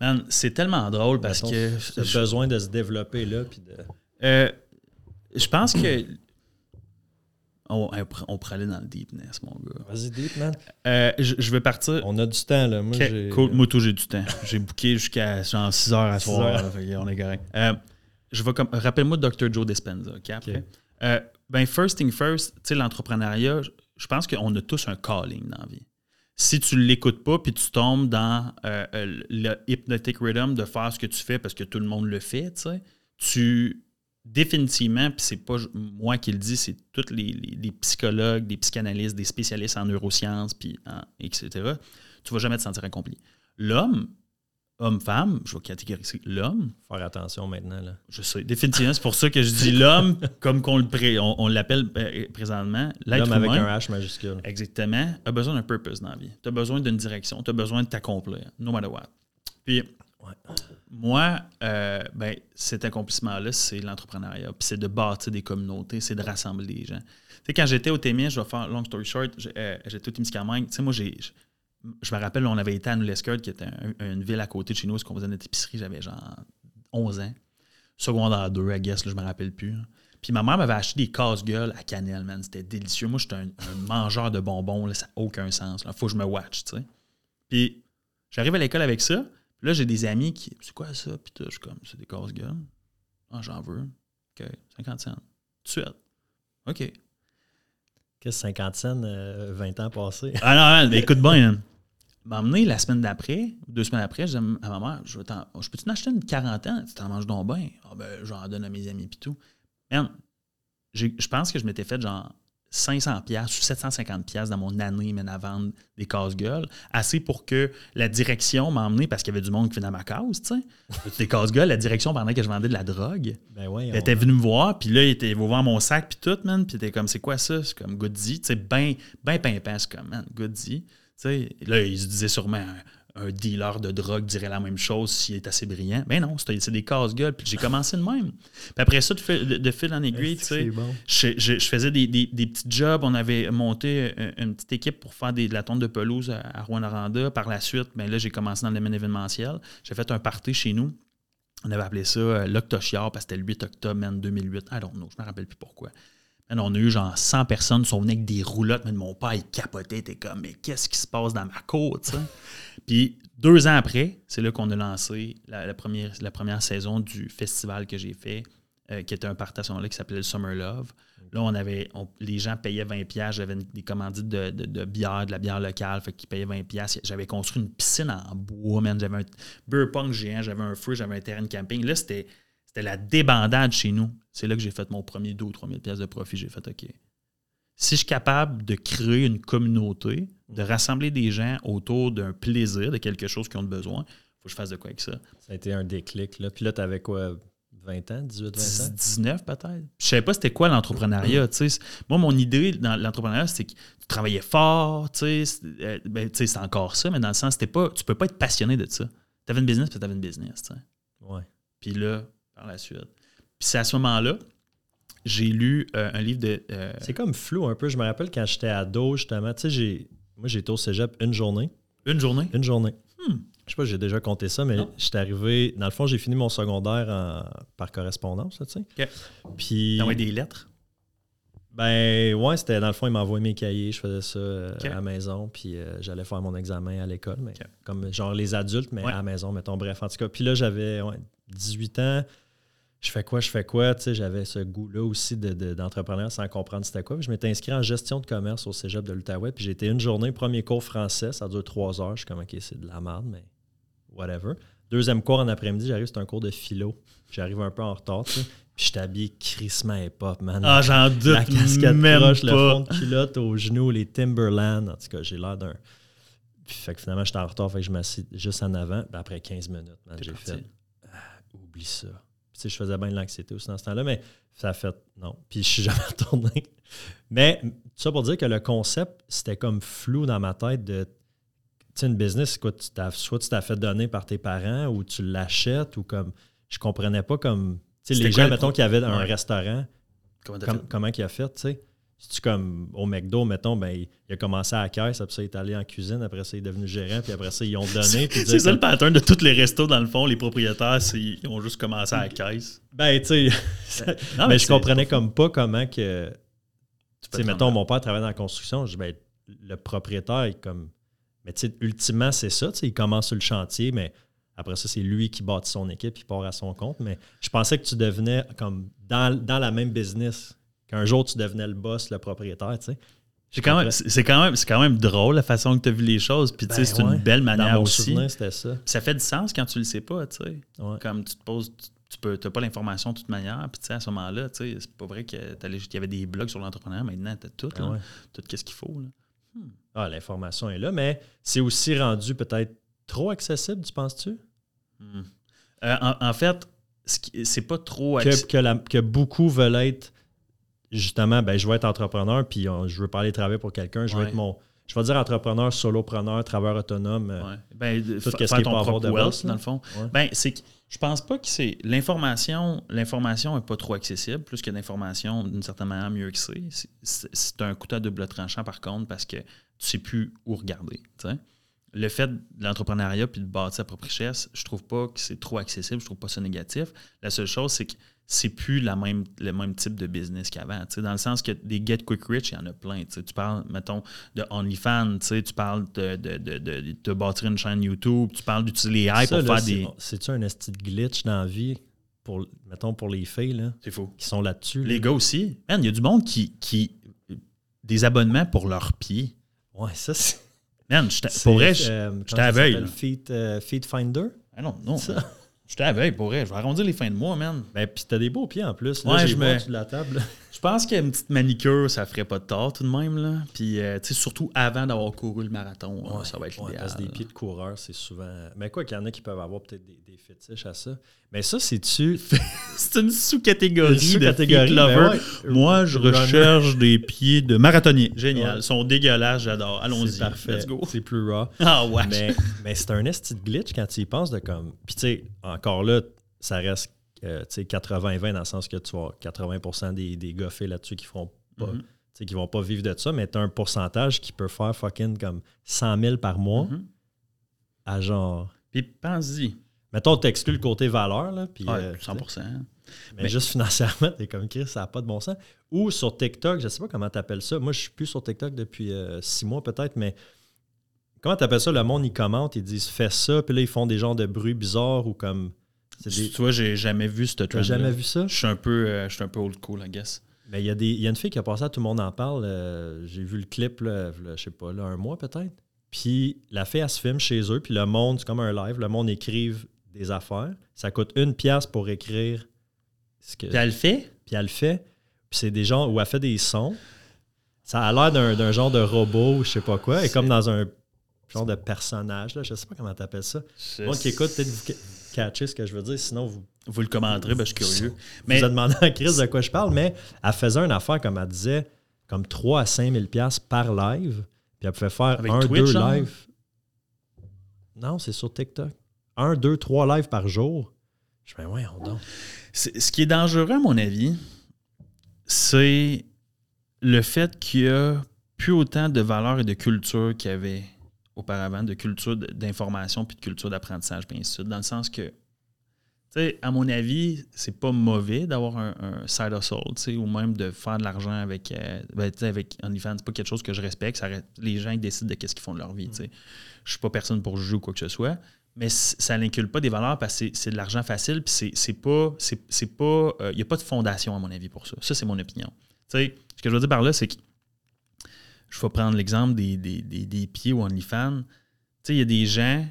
Man, c'est tellement drôle parce que. As besoin de se développer là. Puis de... Euh, je pense que. on, on, pourrait aller dans le deepness, mon gars. Vas-y, deep, man. Euh, je, vais partir. On a du temps, là. Moi, j'ai... Cool. Moi, tout, j'ai du temps. j'ai booké jusqu'à genre 6 heures à soir. on est correct. Euh, je vais comme... Rappelle-moi Dr. Joe Dispenza, OK, après? Euh, ben, first thing first, tu sais, l'entrepreneuriat, je pense qu'on a tous un calling dans la vie. Si tu ne l'écoutes pas, puis tu tombes dans le hypnotic rhythm de faire ce que tu fais parce que tout le monde le fait, tu sais, tu définitivement, puis c'est pas moi qui le dis, c'est tous les, psychologues, des psychanalystes, des spécialistes en neurosciences, puis etc., tu vas jamais te sentir accompli. L'homme, homme-femme, je vais catégoriser l'homme. Faire attention maintenant. Là. Je sais, définitivement, c'est pour ça que je dis l'homme, comme qu'on le on, l'appelle euh, présentement. L'homme avec un H majuscule. Exactement, a besoin d'un purpose dans la vie. Tu as besoin d'une direction, tu as besoin de t'accomplir, no matter what. Puis, moi, euh, ben, cet accomplissement-là, c'est l'entrepreneuriat. Puis c'est de bâtir des communautés, c'est de rassembler des gens. Tu sais, quand j'étais au Témien, je vais faire long story short, euh, j'étais au Témiscamingue. Tu sais, moi, j'ai, je me rappelle, on avait été à Noulescourt, qui était une ville à côté de chez nous, où on faisait notre épicerie. J'avais genre 11 ans. Secondaire 2, I guess, là, je me rappelle plus. Puis ma mère m'avait acheté des casse-gueules à cannelle, man. C'était délicieux. Moi, j'étais un, mangeur de bonbons, là, ça n'a aucun sens. Il faut que je me watch, tu sais. Puis j'arrive à l'école avec ça. Là, j'ai des amis qui. C'est quoi ça? Puis je suis comme, c'est des casse-gueules. Ah, j'en veux. OK, 50 cents. Tout de suite. OK. Qu'est-ce 50 cents, 20 euh, ans passés? Ah non, non écoute bien. Hein. M'a emmené la semaine d'après, deux semaines après, je dis à ma mère, je, je peux-tu en acheter une quarantaine? Tu t'en manges donc bien. Ah ben, j'en donne à mes amis puis tout. Man, je pense que je m'étais fait genre 500 pièces ou 750 pièces dans mon année mais à vendre des casse-gueules, assez pour que la direction m'a emmené parce qu'il y avait du monde qui venait à ma cause, tu sais. (laughs) des casse-gueules, la direction pendant que je vendais de la drogue. Ben ouais, elle était venue me voir, puis là, il était voir mon sac puis tout, man, puis était comme c'est quoi ça? C'est comme Goody, tu sais, ben ben pimpant, c'est comme man, Goody. Sais, là, il se disait sûrement un dealer de drogue dirait la même chose s'il est assez brillant. Mais non, c'est des casse-gueules. Puis j'ai commencé de même. Puis après ça, de fil, en aiguille, tu sais, je, faisais des, petits jobs. On avait monté une petite équipe pour faire de la tonte de pelouse à, Rouen-Aranda. Par la suite, ben là, j'ai commencé dans le domaine événementiel. J'ai fait un party chez nous. On avait appelé ça euh, l'Octochiar parce que c'était le 8 octobre 2008. I don't know, je ne me rappelle plus pourquoi on a eu genre 100 personnes qui sont venues avec des roulottes. Mais mon père, il capotait. était comme, mais qu'est-ce qui se passe dans ma côte? (laughs) Puis deux ans après, c'est là qu'on a lancé la, première, la première saison du festival que j'ai fait, euh, qui était un partage là qui s'appelait le Summer Love. Là, on avait, les gens payaient 20 pièces. J'avais des commandites de, bière, de la bière locale, fait qu'ils payaient 20 pièces. J'avais construit une piscine en bois, man. J'avais un beer pong géant, j'avais un feu, j'avais un terrain de camping. Là, c'était c'était la débandade chez nous. C'est là que j'ai fait mon premier 2 ou 3 000 pièces de profit. J'ai fait OK. Si je suis capable de créer une communauté, de rassembler des gens autour d'un plaisir, de quelque chose qu'ils ont besoin, il faut que je fasse de quoi avec ça. Ça a été un déclic. Là. Puis là, tu avais quoi 20 ans, 18, 20 ans? 19 peut-être. Je savais pas c'était quoi l'entrepreneuriat. Moi, mon idée dans l'entrepreneuriat, c'est que tu travaillais fort, tu sais, euh, ben, c'est encore ça, mais dans le sens, c'était pas, tu peux pas être passionné de ça. Tu avais une business, puis tu avais une business. sais. Ouais. Puis là, la suite. Puis c'est à ce moment-là, j'ai lu euh, un livre de. Euh, c'est comme flou un peu. Je me rappelle quand j'étais ado, justement. Tu sais, j'ai, moi, j'ai été au cégep une journée. Une journée? Une journée. Hmm. Je sais pas, j'ai déjà compté ça, mais j'étais arrivé. Dans le fond, j'ai fini mon secondaire par correspondance, tu sais. Puis. T'as des lettres? Ben, ouais, c'était dans le fond, il m'envoyait mes cahiers, je faisais ça euh, à la maison, puis j'allais faire mon examen à l'école, mais comme genre les adultes, mais à la maison, mettons, bref, en tout cas. Puis là, j'avais 18 ans je fais quoi, je fais quoi. Tu sais, j'avais ce goût-là aussi d'entrepreneur sans comprendre c'était quoi. je m'étais inscrit en gestion de commerce au cégep de l'Outaouais. Puis j'ai été une journée, premier cours français, ça dure trois heures. Je suis comme, OK, c'est de la merde, mais whatever. Deuxième cours en après-midi, j'arrive, c'est un cours de philo. J'arrive un peu en retard, tu sais. Puis je t'habille crissement hip-hop, man. Ah, j'en doute La casquette même proche, pas. le fond de culotte aux genoux, les Timberland. En tout cas, j'ai l'air d'un... Puis fait que finalement, j'étais en retard, fait que je m'assis juste en avant. Puis après 15 minutes, man, j'ai fait... Ah, oublie ça je faisais bien de l'anxiété aussi dans ce temps-là, mais ça a fait non. Puis je suis (laughs) jamais retourné. Mais tout ça pour dire que le concept, c'était comme flou dans ma tête de tu une business, quoi, tu soit tu t'as fait donner par tes parents ou tu l'achètes ou comme. Je comprenais pas comme. Tu sais, les gens, mettons, qui avaient un restaurant, comment, comment il a fait, tu sais. C'est comme au McDo, mettons, ben, il a commencé à la caisse, après ça, il est allé en cuisine, après ça, il est devenu gérant, puis après ça, ils ont donné. C'est ça le pattern de tous les restos, dans le fond, les propriétaires, ils ont juste commencé à la caisse. Ben, tu sais, (laughs) mais, je comprenais comme pas comment que. Tu sais, mettons, mon père travaille dans la construction, je dis, ben, le propriétaire est comme. Mais tu sais, ultimement, c'est ça. Tu sais, il commence sur le chantier, mais après ça, c'est lui qui bâtit son équipe, il part à son compte. Mais je pensais que tu devenais comme dans, dans la même business, qu'un jour tu devenais le boss, le propriétaire, tu sais. C'est quand, même, c'est, quand même, c'est quand même drôle la façon que tu as vu les choses. Puis, tu sais, ben c'est une belle manière Dans mon aussi. c'était ça. Ça fait du sens quand tu le sais pas, tu sais. Comme tu te poses, tu peux, n'as pas l'information de toute manière. Puis, tu sais, à ce moment-là, tu sais, c'est pas vrai qu'il y avait des blogs sur l'entrepreneur. Maintenant, tu as tout, là. Tout ce qu'il faut, là. Hmm. Ah, l'information est là, mais c'est aussi rendu peut-être trop accessible, tu penses-tu? Hmm. Euh, en, fait, c'est pas trop accessible. Que, que, beaucoup veulent être, justement, ben, je veux être entrepreneur, puis je veux pas aller travailler pour quelqu'un, je veux être mon. Je vais dire entrepreneur, solopreneur, travailleur autonome. Euh, ouais. Ben, tout ce qu'il ton propre wealth, dans le fond. Ben, c'est je pense pas que c'est. L'information, l'information n'est pas trop accessible, plus que l'information, d'une certaine manière, mieux que c'est. C'est un couteau à double tranchant, par contre, parce que tu sais plus où regarder. Le fait de l'entrepreneuriat puis de bâtir sa propre richesse, je trouve pas que c'est trop accessible, je trouve pas ça négatif. La seule chose, c'est que c'est plus la même, le même type de business qu'avant. Dans le sens que des Get Quick Rich, il y en a plein. Tu parles, mettons, de OnlyFans, tu parles de, de, de, de, bâtir une chaîne YouTube, tu parles d'utiliser les pour faire des. C'est-tu un esti glitch dans la vie? Pour, mettons pour les filles là, faux. qui sont là-dessus. Les gars aussi. il y a du monde qui, qui. des abonnements pour leurs pieds. Ouais, ça c'est. Man, (laughs) pour vrai, euh, je t'avais. Feed, euh, feed Finder? Ah non, non. Ça. Je t'avais pour vrai. Je vais arrondir les fins de mois, man. Ben, puis t'as des beaux pieds en plus. Là, ouais, je me. la table. (laughs) je pense qu'une petite manicure, ça ferait pas de tort tout de même. Là. Puis, euh, tu sais, surtout avant d'avoir couru le marathon, ça va être ouais, Parce que des pieds de coureur, c'est souvent. Mais quoi qu'il y en a qui peuvent avoir peut-être des, à ça. Mais ça, c'est-tu. (laughs) c'est une sous-catégorie sous de feet lover. Moi, je recherche des pieds de marathonnier. Génial. Ils sont dégueulasses, j'adore. Allons-y. parfait. Let's go. C'est plus raw. (laughs) Ah ouais. Mais, mais c'est un esti glitch quand tu y penses de comme. Puis tu sais, encore là, ça reste 80-20 dans le sens que tu vois 80 des, des gars faits là-dessus qui feront pas. Mm qui vont pas vivre de ça, mais tu as un pourcentage qui peut faire fucking comme 100 000 par mois mm-hmm. à genre. Puis pense-y. Mettons, tu exclus le côté valeur. Là, puis, 100 euh, mais, juste financièrement, (laughs) t'es comme Chris, ça n'a pas de bon sens. Ou sur TikTok, je sais pas comment tu appelles ça. Moi, je suis plus sur TikTok depuis euh, six mois peut-être, mais comment tu appelles ça? Le monde, ils commentent, ils disent fais ça, puis là, ils font des genres de bruits bizarres ou comme. Tu vois, j'ai jamais vu ce trend. jamais vu ça? Je suis un peu, euh, je suis un peu old school, I guess. Mais il y, a des, y a une fille qui a passé à Tout le monde en parle. j'ai vu le clip, là, je sais pas, là, un mois peut-être. Puis la fille, elle se filme chez eux, puis le monde, c'est comme un live, le monde écrive des affaires. Ça coûte une pièce pour écrire. Ce que, puis elle le fait? Puis elle le fait. Puis c'est des gens où elle fait des sons. Ça a l'air d'un genre de robot ou je sais pas quoi. Et comme dans un genre de personnage. Là. Je sais pas comment tu appelles ça. Moi qui écoute, peut-être vous catchez ce que je veux dire. Sinon, vous. Vous le commenterez, ben, je suis curieux. Mais... Vous avez demandé (laughs) à Chris de quoi je parle, mais elle faisait une affaire, comme elle disait, comme 3 à 5 000 par live. Puis elle pouvait faire un, deux lives. Non, c'est sur TikTok un, deux, trois lives par jour. Je me dis, ouais, on Ce qui est dangereux, à mon avis, c'est le fait qu'il y a plus autant de valeurs et de culture qu'il y avait auparavant, de culture d'information puis de culture d'apprentissage, bien sûr, dans le sens que, tu à mon avis, c'est pas mauvais d'avoir un, side hustle, ou même de faire de l'argent avec, euh, ben, avec OnlyFans. C'est pas quelque chose que je respecte. Ça, les gens ils décident de qu'est-ce qu'ils font de leur vie. Je Je suis pas personne pour juger ou quoi que ce soit mais ça n'incule pas des valeurs parce que c'est de l'argent facile, puis c'est pas. c'est pas Il euh, n'y a pas de fondation, à mon avis, pour ça. Ça, c'est mon opinion. Tu ce que je veux dire par là, c'est que je vais prendre l'exemple des, pieds ou OnlyFans. Tu sais, il y a des gens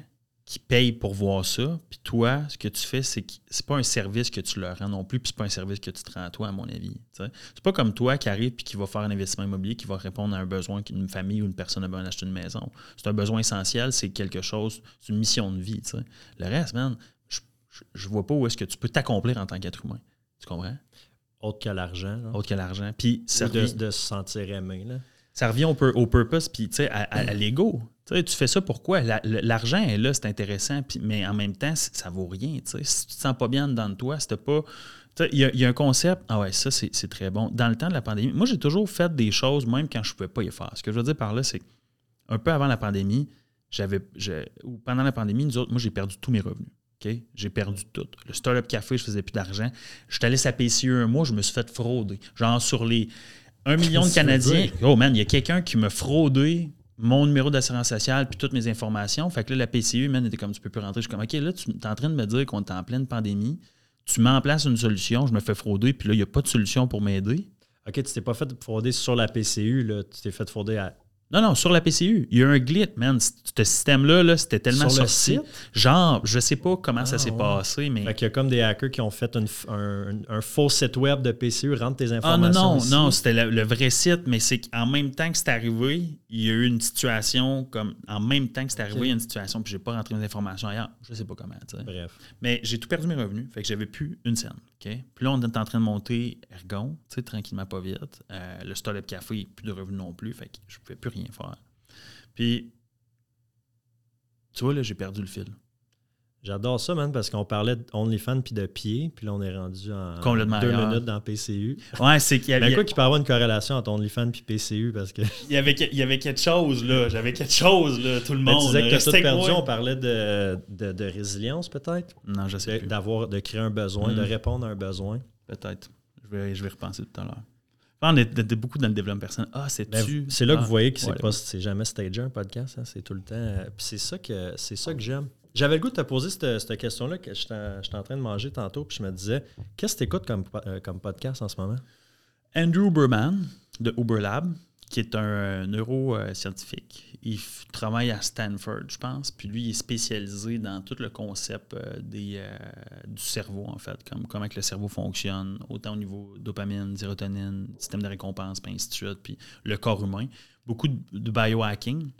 qui payent pour voir ça. Puis toi, ce que tu fais, c'est que c'est pas un service que tu leur rends non plus, puis c'est pas un service que tu te rends à toi, à mon avis. C'est pas comme toi qui arrive puis qui va faire un investissement immobilier, qui va répondre à un besoin qu'une famille ou une personne a besoin d'acheter une maison. C'est un besoin essentiel, c'est quelque chose, c'est une mission de vie. Le reste, man, je, je, vois pas où est-ce que tu peux t'accomplir en tant qu'être humain. Tu comprends? Autre que l'argent. Autre que l'argent. Puis de, de, se sentir aimé. Là ça revient au, au purpose, puis à, à, l'ego. Tu fais ça pourquoi? L'argent est là, c'est intéressant, mais en même temps, ça vaut rien. Si tu te sens pas bien dedans de toi, c'était pas. Il y, a un concept, ah ouais, ça c'est très bon. Dans le temps de la pandémie, moi j'ai toujours fait des choses, même quand je ne pouvais pas y faire. Ce que je veux dire par là, c'est un peu avant la pandémie, j'avais. Ou pendant la pandémie, nous autres, moi j'ai perdu tous mes revenus. J'ai perdu tout. Le Startup Café, je faisais plus d'argent. Je suis allé sa PCE un mois, je me suis fait frauder. Genre sur les un million de Canadiens. Oh man, il y a quelqu'un qui m'a fraudé mon numéro d'assurance sociale puis toutes mes informations. Fait que là, la PCU, man, était comme tu peux plus rentrer. Je suis comme, OK, là, tu es en train de me dire qu'on est en pleine pandémie. Tu mets en place une solution, je me fais frauder, puis là, il n'y a pas de solution pour m'aider. OK, tu t'es pas fait frauder sur la PCU, là, tu t'es fait frauder à non, non, sur la PCU. Il y a un glitch, man. Ce système-là, -là, c'était tellement sur sorti. Genre, je sais pas comment ça ah, s'est passé, mais. Fait qu'il y a comme des hackers qui ont fait un, faux site web de PCU, rentre tes informations. Ah non, non, non, c'était le, vrai site, mais c'est qu'en même temps que c'est arrivé, il y a eu une situation comme. En même temps que c'est arrivé, il y a une situation, puis j'ai pas rentré mes informations ailleurs. Je sais pas comment, Bref. Mais j'ai tout perdu mes revenus, fait que j'avais plus une scène. OK? Puis là, on est en train de monter Ergon, tu sais, tranquillement, pas vite. Euh, le Startup Café, plus de revenus non plus, fait que je pouvais plus rien faire. Puis, tu vois, là, j'ai perdu le fil. J'adore ça, man, parce qu'on parlait d'OnlyFans puis de pied, puis là, on est rendu en deux minutes dans PCU. Ouais, c'est qu'il y avait. Ben, quoi qu'il peut y avoir une corrélation entre OnlyFans puis PCU, parce que. il, y avait, il y avait quelque chose, là. J'avais quelque chose, là, tout le monde. Tu disais que tout perdu, on parlait de, de, résilience, peut-être? Non, je sais. D'avoir, de créer un besoin, de mm. répondre à un besoin. Peut-être. Je vais, je vais repenser tout à l'heure. On est beaucoup dans le développement personnel. Ah, c'est ben, tu. C'est là que vous ah, voyez que c'est pas c'est jamais stagé un podcast. Hein, c'est tout le temps. Euh, c'est ça que c'est ça que j'aime. J'avais le goût de te poser cette, question-là que j'étais en train de manger tantôt, puis je me disais, qu'est-ce que tu écoutes comme, euh, comme podcast en ce moment? Andrew Uberman de Uberlab, qui est un neuroscientifique. Il travaille à Stanford, je pense. Puis lui, il est spécialisé dans tout le concept euh, des, euh, du cerveau, en fait, comme comment le cerveau fonctionne, autant au niveau dopamine, sérotonine, système de récompense, puis ainsi de suite, puis le corps humain. Beaucoup de biohacking.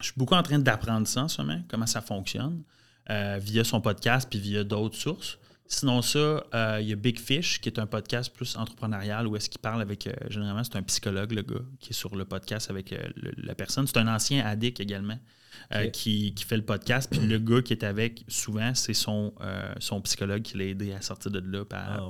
Je suis beaucoup en train d'apprendre ça en ce moment, comment ça fonctionne, euh, via son podcast puis via d'autres sources. Sinon, ça, euh, il y a Big Fish, qui est un podcast plus entrepreneurial où est-ce qu'il parle avec, euh, généralement, c'est un psychologue, le gars, qui est sur le podcast avec la personne. C'est un ancien addict également. Euh, qui, fait le podcast. Puis le gars qui est avec, souvent, c'est son, euh, son psychologue qui l'a aidé à sortir de là. Ah,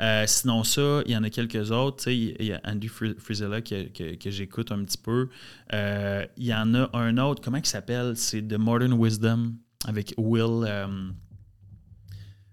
euh, sinon, ça, il y en a quelques autres. Il y a Andy Frizella que, que, j'écoute un petit peu. il y en a un autre, comment il s'appelle? C'est The Modern Wisdom avec Will.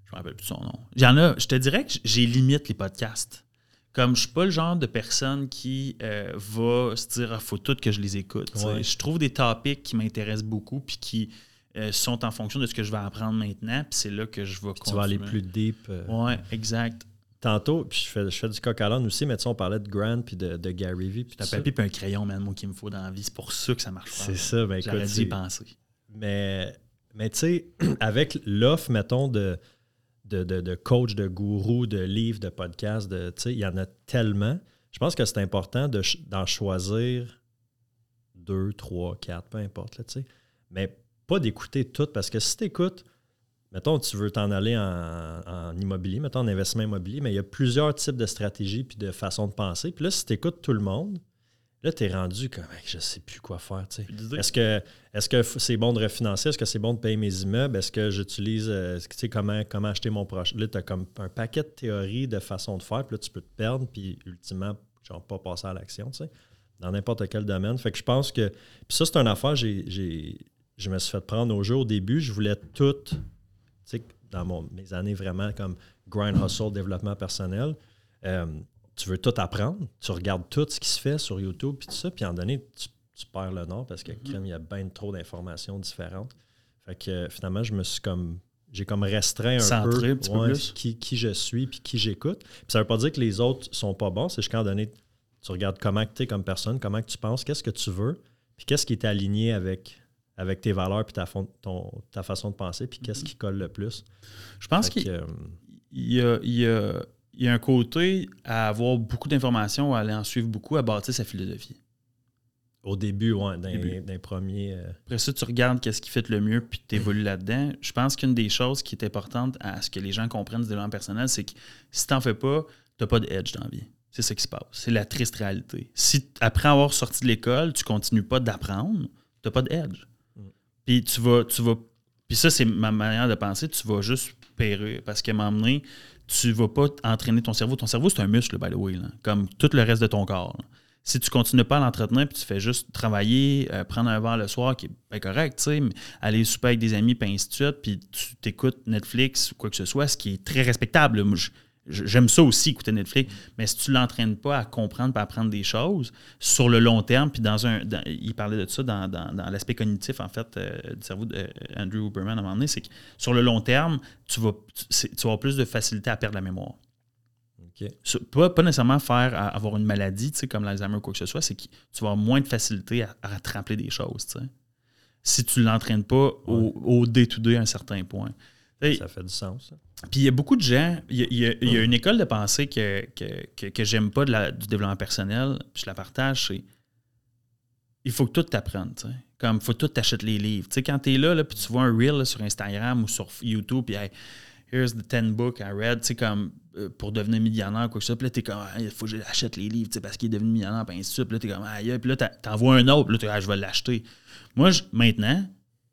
Je ne me rappelle plus son nom. Il y en a, je te dirais que j'ai limite les podcasts. Comme je suis pas le genre de personne qui euh, va se dire ah, faut tout que je les écoute. Je trouve des topics qui m'intéressent beaucoup puis qui euh, sont en fonction de ce que je vais apprendre maintenant. Puis c'est là que je vais Tu vas aller plus deep. Euh. Oui, exact. Tantôt, puis je fais, je fais du coq à aussi, mais tu sais, on parlait de Grant puis de, Gary Vee. Puis un papier puis un crayon, man, moi, qu'il me faut dans la vie. C'est pour ça que ça marche pas. C'est ça, ben J'aurais dû y penser. Mais, mais tu sais, (clears throat) avec l'offre, mettons, de de, coach, de gourou, de livres, de podcasts, de, il y en a tellement. Je pense que c'est important d'en choisir deux, trois, quatre, peu importe. Là, mais pas d'écouter tout, parce que si tu écoutes, mettons, tu veux t'en aller en, immobilier, mettons en investissement immobilier, mais il y a plusieurs types de stratégies puis de façons de penser. Puis là, si tu écoutes tout le monde, Là, tu es rendu comme je ne sais plus quoi faire. Est-ce que est-ce que c'est bon de refinancer? Est-ce que c'est bon de payer mes immeubles? Est-ce que j'utilise euh, comment, comment acheter mon proche? Là, tu as comme un paquet de théories, de façons de faire, puis là, tu peux te perdre, puis ultimement, genre pas passer à l'action, dans n'importe quel domaine. Fait que je pense que. Puis ça, c'est une affaire, j'ai, je me suis fait prendre au jeu au début. Je voulais tout, tu sais, dans mon, mes années vraiment comme grind hustle, développement personnel. Euh, tu veux tout apprendre, tu regardes tout ce qui se fait sur YouTube, puis tout ça, puis en donné, tu, perds le nom parce que mm-hmm. il y a bien trop d'informations différentes. Fait que finalement, je me suis comme. J'ai comme restreint un peu, Qui, qui, je suis puis qui j'écoute. Puis ça veut pas dire que les autres sont pas bons, c'est juste qu'en donné, tu regardes comment tu es comme personne, comment tu penses, qu'est-ce que tu veux, puis qu'est-ce qui est aligné avec, avec tes valeurs puis ta, ton, ta façon de penser, puis qu'est-ce mm-hmm. qui colle le plus. Je pense qu'il euh, y, a il y a un côté à avoir beaucoup d'informations, à aller en suivre beaucoup, à bâtir sa philosophie. Au début, oui, d'un premier. Euh, Après ça, tu regardes qu'est-ce qui fait le mieux, puis tu évolues là-dedans. Je pense qu'une des choses qui est importante à ce que les gens comprennent du développement personnel, c'est que si tu n'en fais pas, tu n'as pas de edge dans la vie. C'est ça qui se passe. C'est la triste réalité. Si, après avoir sorti de l'école, tu continues pas d'apprendre, tu n'as pas de edge. Mm. Puis tu vas, tu vas. Puis ça, c'est ma manière de penser, tu vas juste périr. Parce qu'à donné, tu vas pas entraîner ton cerveau. Ton cerveau, c'est un muscle, by the way, comme tout le reste de ton corps. Si tu continues pas à l'entretenir, puis tu fais juste travailler, euh, prendre un verre le soir, qui est correct, tu sais, aller souper avec des amis, puis ainsi puis tu t'écoutes Netflix ou quoi que ce soit, ce qui est très respectable. J'aime ça aussi, écouter Netflix, mais si tu ne l'entraînes pas à comprendre et à apprendre des choses sur le long terme, puis dans un. il parlait de ça dans, l'aspect cognitif, en fait, euh, du cerveau d'Andrew Huberman à un moment donné, c'est que sur le long terme, tu vas, tu vas avoir plus de facilité à perdre la mémoire. Pas, pas, nécessairement faire avoir une maladie, comme l'Alzheimer ou quoi que ce soit, c'est que tu vas avoir moins de facilité à, à te rappeler des choses, si tu ne l'entraînes pas au day-to-day à un certain point. Ça fait du sens. Puis il y a beaucoup de gens, il y a, une école de pensée que, que, que, j'aime pas de la, du développement personnel, puis je la partage, c'est il faut que tout t'apprenne. Comme, il faut que tout t'achètes les livres. Quand tu es là, là puis tu vois un reel sur Instagram ou sur YouTube, puis here's the 10 books I read, tu sais, comme euh, pour devenir millionnaire, quoi que ça. Puis là, t'es comme, il faut que j'achète les livres, parce qu'il est devenu millionnaire, puis ainsi de suite. Puis là, t'es comme, aïe, puis là, t'envoies un autre, puis là, ah, je vais l'acheter. Moi, maintenant,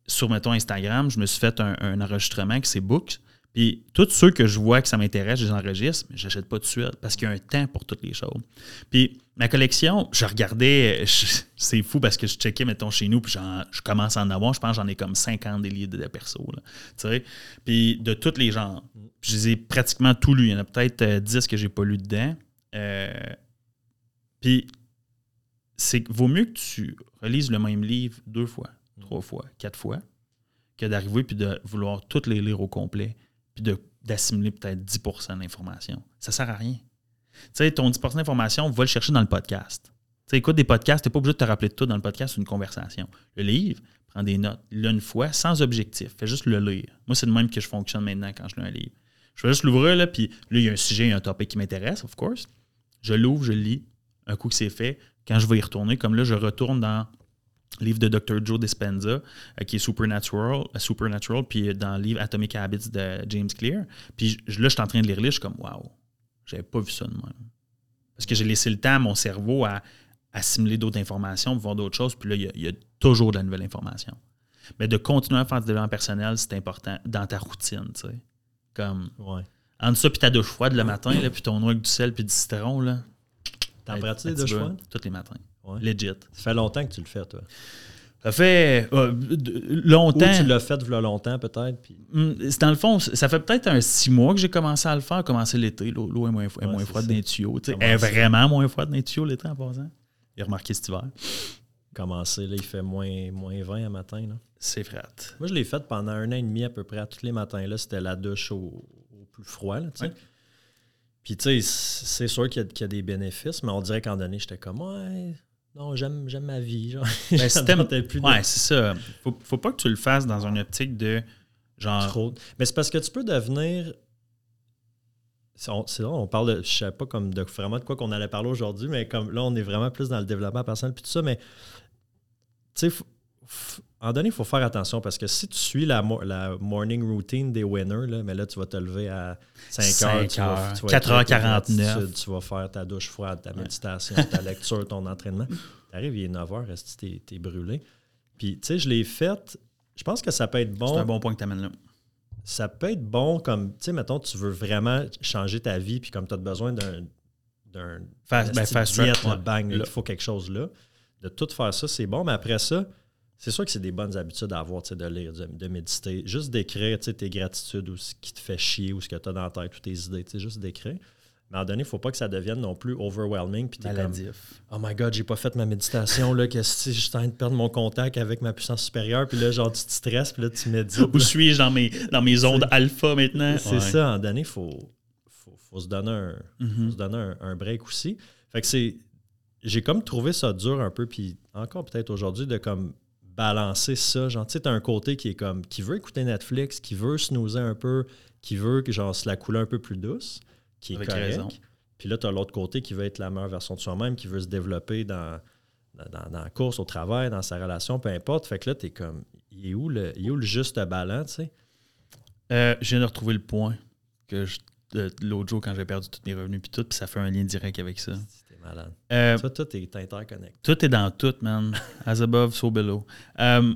sur, mettons, Instagram, je me suis fait un, enregistrement qui c'est Books. Puis tous ceux que je vois que ça m'intéresse, je les enregistre, mais je n'achète pas de suite parce qu'il y a un temps pour toutes les choses. Puis ma collection, je regardais, (laughs) c'est fou parce que je checkais, mettons, chez nous, puis je commence à en avoir. Je pense j'en ai comme 50 des livres de perso. Puis de tous les genres. je les ai pratiquement tous lus. Il y en a peut-être 10 euh, que j'ai pas lu dedans. Euh, puis c'est vaut mieux que tu relises le même livre deux fois, trois fois, quatre fois, que d'arriver puis de vouloir toutes les lire au complet puis d'assimiler peut-être 10% d'informations. Ça sert à rien. Tu sais, ton 10% d'informations, va le chercher dans le podcast. Tu sais, écoute des podcasts, tu n'es pas obligé de te rappeler de tout dans le podcast, c'est une conversation. Le livre, prends des notes, lis une fois, sans objectif. Fais juste le lire. Moi, c'est de même que je fonctionne maintenant quand je lis un livre. Je vais juste l'ouvrir, là, puis là, il y a un sujet, un topic qui m'intéresse, of course. Je l'ouvre, je le lis. Un coup que c'est fait, quand je vais y retourner, comme là, je retourne dans livre de Dr. Joe Dispenza, euh, qui est Supernatural, euh, Supernatural, puis dans le livre Atomic Habits de James Clear. Puis là, je suis en train de lire le je suis comme, waouh, j'avais pas vu ça de même. Parce que j'ai laissé le temps à mon cerveau à assimiler d'autres informations, voir d'autres choses, puis là, il y, a, toujours de la nouvelle information. Mais de continuer à faire du développement personnel, c'est important dans ta routine, tu sais. Comme, ouais. entre ça puis ta douche froide le matin, là, puis ton noix avec du sel puis du citron, là. T'en pratiques des douches froides? Tous les matins. Legit. Ça fait longtemps que tu le fais, toi. Ça fait euh, longtemps. Ou tu l'as fait il longtemps, peut-être. Puis... Hmm, dans le fond, ça fait peut-être un six mois que j'ai commencé à le faire, commencé l'été. L'eau est moins, moins froide dans les tuyaux. Elle est vraiment moins froide dans les tuyaux l'été en passant. J'ai remarqué cet hiver. Commencer, là, il fait moins, moins 20 à matin. C'est frais. Moi, je l'ai fait pendant un an et demi à peu près. Tous les matins, là, c'était la douche au, plus froid. Là, Puis, tu sais, c'est sûr qu'il y, y, a des bénéfices, mais on dirait qu'en donné, j'étais comme, ouais, non, j'aime, j'aime ma vie. Genre. (laughs) Ben, plus Ouais, c'est ça. Faut, faut pas que tu le fasses dans une optique de genre. Trop. Mais c'est parce que tu peux devenir. C'est vrai, on parle de. Je sais pas comme de vraiment de quoi qu'on allait parler aujourd'hui, mais comme là, on est vraiment plus dans le développement personnel puis tout ça, mais tu sais, en donné, il faut faire attention parce que si tu suis la, la morning routine des winners, là, mais là, tu vas te lever à 5 heures, 4h49. Tu vas faire ta douche froide, ta méditation, ta lecture, ton entraînement. (laughs) Tu arrives, il est 9 h, tu es, brûlé? Puis, tu sais, je l'ai fait. Je pense que ça peut être bon. C'est un bon point que tu amènes là. Ça peut être bon comme, tu sais, mettons, tu veux vraiment changer ta vie, puis comme tu as besoin d'un. d'un fast, ben, fast bang, il faut quelque chose là. De tout faire ça, c'est bon, mais après ça, c'est sûr que c'est des bonnes habitudes à avoir, de lire, de, méditer. Juste d'écrire tes gratitudes ou ce qui te fait chier ou ce que tu as dans la tête ou tes idées. Juste d'écrire. Mais à un moment donné, il ne faut pas que ça devienne non plus overwhelming. Puis Maladif. oh my God, j'ai pas fait ma méditation. Là, que si je suis en train de perdre mon contact avec ma puissance supérieure. Puis là, genre, tu te stresses. Puis là, tu médites. Où suis-je dans mes, dans mes ondes alpha maintenant? C'est ça. À un moment donné, il faut, faut, se donner, un, mm-hmm. se donner un, break aussi. Fait que c'est. J'ai comme trouvé ça dur un peu. Puis encore peut-être aujourd'hui, de comme balancer ça. Genre, tu sais, as un côté qui est comme, qui veut écouter Netflix, qui veut snoozer un peu, qui veut que genre, se la coule un peu plus douce, qui est correct. Puis là, tu as l'autre côté qui veut être la meilleure version de soi-même, qui veut se développer dans, dans, la course, au travail, dans sa relation, peu importe. Fait que là, tu es comme, il est, où le, il est où le juste balance, tu sais? Euh, je viens de retrouver le point que l'autre jour quand j'ai perdu tous mes revenus puis tout, puis ça fait un lien direct avec ça. Euh, tout est interconnecté. Tout est dans tout, man. (laughs) As above, so below. Euh,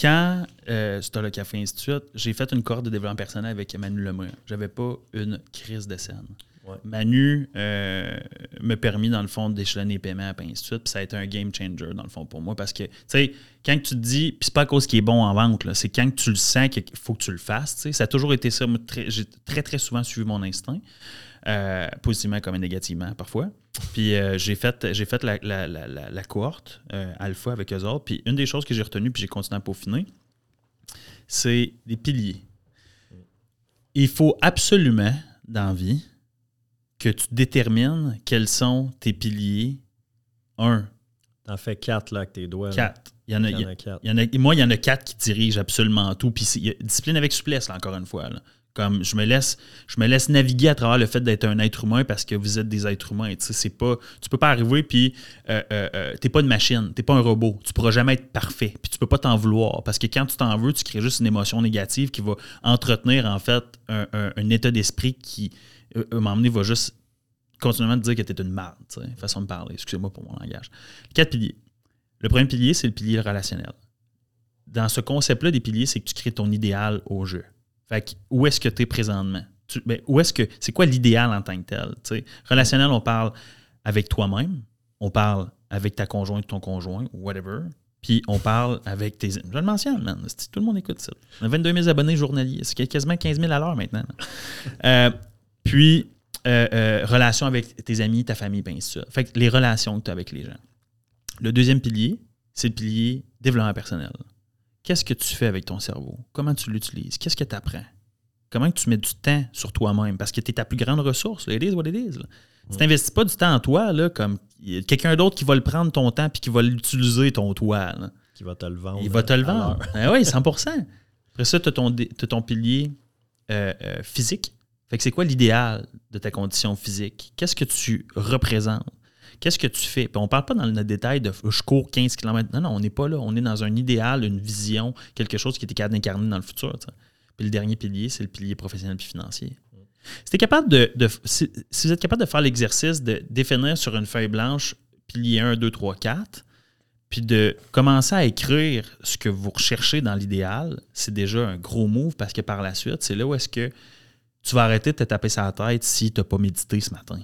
quand euh, c'était le Café Institute, j'ai fait une corde de développement personnel avec Emmanuel Lemoyne. J'avais pas une crise de scène. Manu euh, me permis, dans le fond, d'échelonner les paiements, de suite. Puis ça a été un game changer, dans le fond, pour moi. Parce que, tu sais, quand tu te dis, puis c'est pas à cause qu'il est bon en vente, c'est quand tu le sens qu'il faut que tu le fasses. Ça a toujours été ça. J'ai très, très souvent suivi mon instinct, euh, positivement comme négativement, parfois. Puis euh, j'ai fait, j'ai fait la, la, la, cohorte alpha avec eux autres. Puis une des choses que j'ai retenues, puis j'ai continué à peaufiner, c'est des piliers. Il faut absolument, dans la vie, que tu détermines quels sont tes piliers. Un. T'en fais quatre là avec tes doigts. Quatre. Il y en a, quatre. Il y en a, moi, il y en a quatre qui dirigent absolument tout. Puis discipline avec souplesse, là, encore une fois. Comme je me laisse, je me laisse naviguer à travers le fait d'être un être humain parce que vous êtes des êtres humains. Tu sais, pas, tu peux pas arriver puis euh, euh, euh, t'es pas une machine, t'es pas un robot. Tu pourras jamais être parfait. Puis tu peux pas t'en vouloir parce que quand tu t'en veux, tu crées juste une émotion négative qui va entretenir en fait un état d'esprit qui euh, un moment donné, va juste continuellement te dire que tu es une marde, façon de parler. Excusez-moi pour mon langage. Quatre piliers. Le premier pilier, c'est le pilier relationnel. Dans ce concept-là des piliers, c'est que tu crées ton idéal au jeu. Fait où est-ce que tu es présentement? Ben, où est-ce que c'est quoi l'idéal en tant que tel? Relationnel, on parle avec toi-même, on parle avec ta conjointe, ton conjoint, whatever. Puis on parle avec tes. Je le mentionne, man. Tout le monde écoute ça. On a 22 000 abonnés journaliers. C'est quasiment 15 000 à l'heure maintenant. (laughs) euh, puis, euh, euh, relation avec tes amis, ta famille, bien sûr. Fait que les relations que tu as avec les gens. Le deuxième pilier, c'est le pilier développement personnel. Qu'est-ce que tu fais avec ton cerveau? Comment tu l'utilises? Qu'est-ce que tu apprends? Comment tu mets du temps sur toi-même? Parce que tu es ta plus grande ressource. It is what it is. Tu n'investis pas du temps en toi, là, comme quelqu'un d'autre qui va le prendre ton temps puis qui va l'utiliser ton toi. Qui va te le vendre. Il va te le vendre. Ah oui, 100% Après ça, tu as, ton pilier euh, physique fait que c'est quoi l'idéal de ta condition physique? Qu'est-ce que tu représentes? Qu'est-ce que tu fais? Puis on ne parle pas dans le détail de je cours 15 km. Non, non, on n'est pas là. On est dans un idéal, une vision, quelque chose qui est capable d'incarner dans le futur. Puis le dernier pilier, c'est le pilier professionnel et financier. Si, capable de, si, vous êtes capable de faire l'exercice de définir sur une feuille blanche pilier 1, 2, 3, 4, puis de commencer à écrire ce que vous recherchez dans l'idéal, c'est déjà un gros move parce que par la suite, c'est là où est-ce que tu vas arrêter de te taper sa tête si tu n'as pas médité ce matin.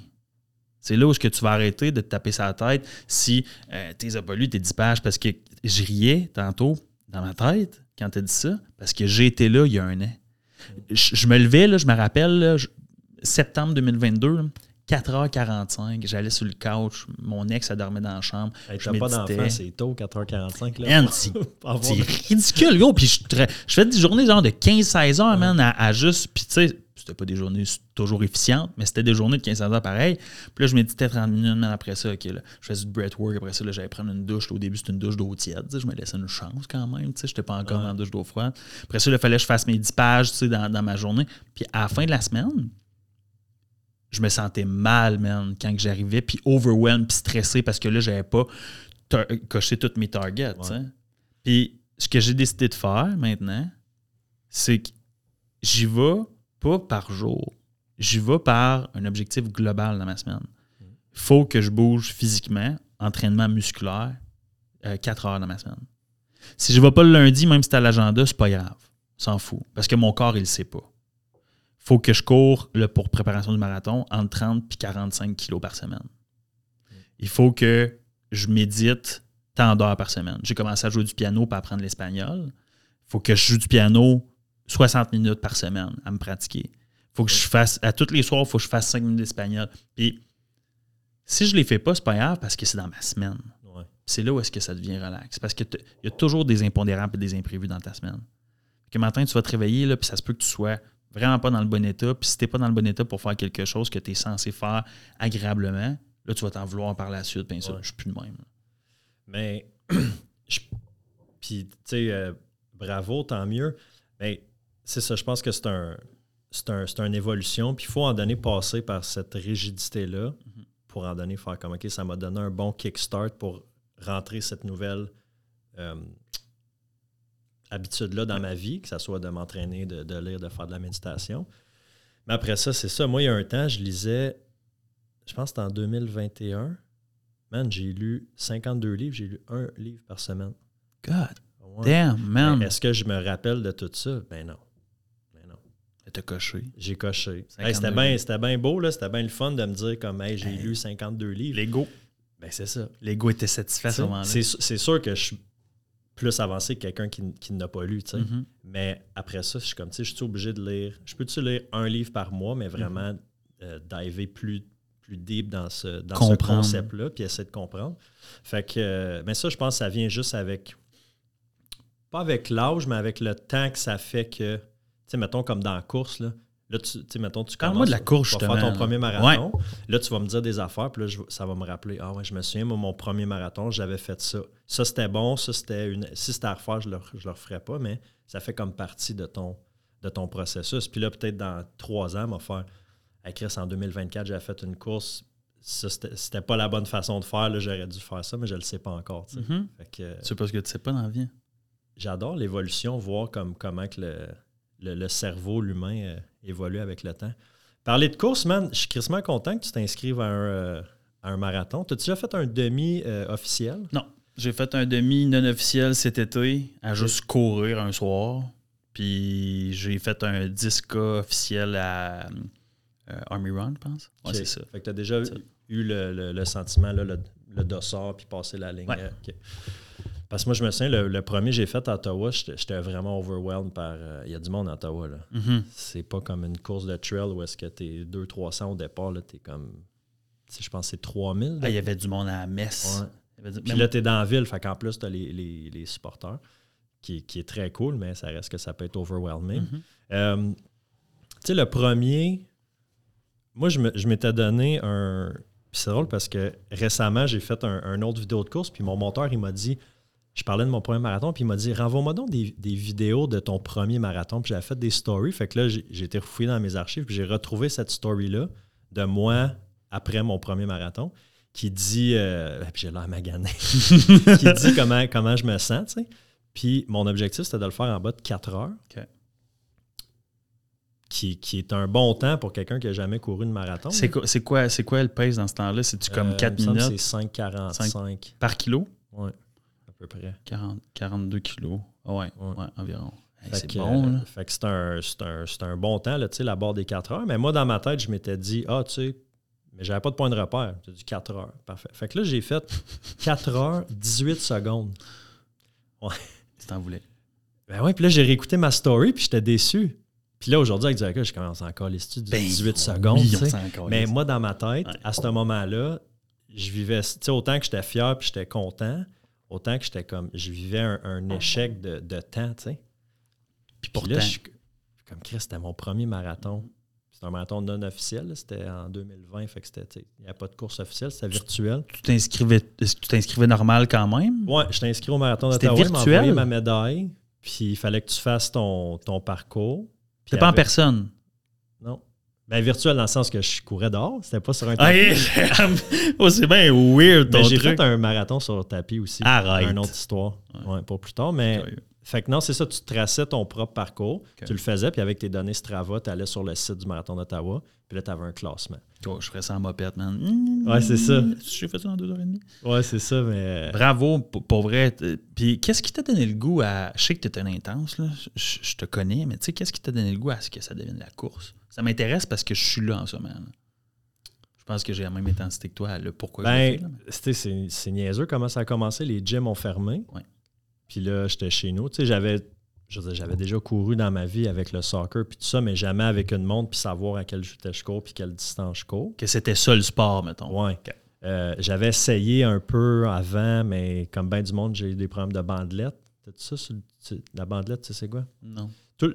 C'est là où que tu vas arrêter de te taper sa tête si euh, tu n'as pas lu tes 10 pages? Parce que je riais tantôt dans ma tête quand tu as dit ça parce que j'ai été là il y a un an. Je, me levais, là, je me rappelle, septembre 2022, 4h45, j'allais sur le couch, mon ex, elle dormait dans la chambre. Hey, je pas d'enfant, c'est tôt, 4h45. Là. (laughs) c'est ridicule, gros. Puis je, je, fais des journées genre de 15-16 heures, man, à, à juste. Puis tu sais, c'était pas des journées toujours efficientes, mais c'était des journées de 15 heures pareil. Puis là, je méditais 30 minutes après ça. OK, là, je faisais du breathwork. Après ça, j'allais prendre une douche. Au début, c'était une douche d'eau tiède. Je me laissais une chance quand même. Je n'étais pas encore dans la douche d'eau froide. Après ça, il fallait que je fasse mes 10 pages dans, dans ma journée. Puis à la fin de la semaine, je me sentais mal, man, quand j'arrivais, puis overwhelmed, puis stressé parce que là, j'avais pas coché toutes mes targets. Puis ce que j'ai décidé de faire maintenant, c'est que j'y vais par jour. J'y vais par un objectif global dans ma semaine. Il faut que je bouge physiquement, entraînement musculaire, 4 euh, heures dans ma semaine. Si je ne vais pas le lundi, même si c'est à l'agenda, c'est pas grave. S'en fout. Parce que mon corps, il ne sait pas. faut que je cours là, pour préparation du marathon entre 30 et 45 kilos par semaine. Il faut que je médite tant d'heures par semaine. J'ai commencé à jouer du piano pour apprendre l'espagnol. Il faut que je joue du piano 60 minutes par semaine à me pratiquer. Faut que je fasse, à tous les soirs, il faut que je fasse 5 minutes d'espagnol. Puis, si je ne les fais pas, c'est pas grave parce que c'est dans ma semaine. C'est là où est-ce que ça devient relax. Parce qu'il y a toujours des impondérables et des imprévus dans ta semaine. Que matin, tu vas te réveiller, là, puis ça se peut que tu sois vraiment pas dans le bon état. Puis si tu n'es pas dans le bon état pour faire quelque chose que tu es censé faire agréablement, là, tu vas t'en vouloir par la suite. Bien sûr, je suis plus de même. Mais, (clears throat) puis, tu sais, euh, bravo, tant mieux. Mais c'est ça, je pense que c'est un, c'est une évolution. Puis il faut en donner passer par cette rigidité-là mhm. pour en donner faire comme OK, ça m'a donné un bon kickstart pour rentrer cette nouvelle euh, habitude-là dans ma vie, que ce soit de m'entraîner, de, lire, de faire de la méditation. Mais après ça, c'est ça. Moi, il y a un temps, je lisais, je pense que c'était en 2021. Man, j'ai lu 52 livres, j'ai lu un livre par semaine. God. Damn, man. Est-ce que je me rappelle de tout ça? Ben non. Ben. T'as coché. J'ai coché. c'était bien bien beau, là. C'était bien le fun de me dire comme hey, j'ai lu 52 livres. L'ego. Ben c'est ça. L'ego était satisfait à ce moment-là. C'est sûr que je suis plus avancé que quelqu'un qui, qui n'a pas lu, tu sais. Mm-hmm. Mais après ça, je suis comme, tu sais, je suis obligé de lire. Je peux-tu lire un livre par mois, mais vraiment mm diver plus, plus deep dans ce, dans ce concept-là, puis essayer de comprendre. Fait que, euh, mais ça, je pense que ça vient juste avec, pas avec l'âge, mais avec le temps que ça fait que, sais, mettons comme dans la course, là, Là, tu sais, mettons, tu commences. de la course, tu vas faire ton premier marathon. Là, tu vas me dire des affaires, puis là, ça va me rappeler. Ah ouais, je me souviens, moi, mon premier marathon, j'avais fait ça. Ça, c'était bon. Ça, c'était une. Si c'était à refaire, je ne le, je le referais pas, mais ça fait comme partie de ton, de ton processus. Puis là, peut-être dans trois ans, va faire. À Chris, en 2024, j'avais fait une course. C'était pas la bonne façon de faire. J'aurais dû faire ça, mais je le sais pas encore. Tu sais. Mm-hmm. c'est parce que tu sais pas dans la vie. J'adore l'évolution, voir comme, comment que le, le, cerveau, l'humain. Euh, évoluer avec le temps. Parler de course, man, je suis crissement content que tu t'inscrives à, euh, un, marathon. T'as-tu déjà fait un demi euh, officiel? Non. J'ai fait un demi non officiel cet été à juste courir un soir. Puis j'ai fait un 10K officiel à euh, Army Run, je pense. Ouais, c'est ça. Fait que tu as déjà eu le, sentiment, là, le, le dossard, puis passer la ligne. Parce que moi, je me souviens, le, premier que j'ai fait à Ottawa, j'étais vraiment overwhelmed par. Euh, il y a du monde à Ottawa. là. Mm-hmm. C'est pas comme une course de trail où est-ce que t'es 200-300 au départ. Là, t'es comme. Je pense que c'est 3000. Ah, il y avait du monde à la messe. Puis là, t'es dans la ville, fait qu'en plus, t'as les, les, supporters, qui, est très cool, mais ça reste que ça peut être overwhelming. Mm-hmm. Euh, tu sais, le premier, moi, je m'étais donné un. c'est drôle parce que récemment, j'ai fait un, un, autre vidéo de course, puis mon monteur, il m'a dit je parlais de mon premier marathon, puis il m'a dit Renvoie-moi donc des, vidéos de ton premier marathon. Puis j'avais fait des stories. Fait que là, j'ai été refouillé dans mes archives, puis j'ai retrouvé cette story-là de moi après mon premier marathon qui dit euh, puis j'ai l'air magané (laughs) qui dit comment, comment je me sens, tu sais. Puis mon objectif, c'était de le faire en bas de 4 heures. Qui, est un bon temps pour quelqu'un qui n'a jamais couru une marathon. C'est quoi, quoi, quoi le pace dans ce temps-là? C'est-tu comme 4 euh, minutes? C'est 5,45. Par kilo? Oui peu près. 40, 42 kilos. Ah ouais, environ. c'est bon. fait que c'est un, un, bon temps, là, la barre des 4 heures. Mais moi, dans ma tête, je m'étais dit, ah, tu sais, mais j'avais pas de point de repère. J'ai dit 4 heures. Parfait. Fait que là, j'ai fait (laughs) 4 heures, 18 secondes. Ouais. Tu t'en voulais. Ben ouais, puis là, j'ai réécouté ma story, puis j'étais déçu. Puis là, aujourd'hui, avec Zaka, je commence encore les studios de 18 secondes. mais moi, dans ma tête, à ce moment-là, je vivais, tu sais, autant que j'étais fier puis j'étais content, autant que j'étais comme, je vivais un, échec de, temps, tu sais. Puis, pour là, je suis comme Chris, c'était mon premier marathon. C'était un marathon non officiel, c'était en 2020, fait que c'était, il n'y a pas de course officielle, c'était virtuel. Tu t'inscrivais, est-ce que tu t'inscrivais normal quand même? Oui, je inscrit au marathon d'Ottawa, je envoyé ma médaille, puis il fallait que tu fasses ton, ton parcours. C'était pas en personne? Ben, virtuel dans le sens que je courais dehors, c'était pas sur un tapis. (laughs) oh, c'est bien weird ton J'ai fait un marathon sur le tapis aussi. Arrête. Une autre histoire. Ouais. pour plus tard. Mais fait que non, c'est ça, tu traçais ton propre parcours, tu le faisais, puis avec tes données Strava, tu allais sur le site du marathon d'Ottawa, puis là, tu avais un classement. Oh, je ferais ça en mopette, man. ouais, c'est ça. J'ai fait ça en deux heures et demie. Ouais, c'est ça, mais. Bravo, pour, vrai. Puis qu'est-ce qui t'a donné le goût à. Je sais que tu étais un intense, là. Je, te connais, mais tu sais, qu'est-ce qui t'a donné le goût à ce que ça devienne la course? Ça m'intéresse parce que je suis là en ce moment. Je pense que j'ai la même intensité que toi, le pourquoi ben, C'est niaiseux comment ça a commencé. Les gyms ont fermé. Ouais. Puis là, j'étais chez nous. Tu sais, j'avais j'avais déjà couru dans ma vie avec le soccer puis tout ça, mais jamais avec une montre puis savoir à quelle vitesse je cours puis quelle distance je cours. Que c'était ça le sport, mettons. Oui. Euh, j'avais essayé un peu avant, mais comme bien du monde, j'ai eu des problèmes de bandelette. T'as-tu ça sur la bandelette, tu sais c'est quoi? Non. Tout,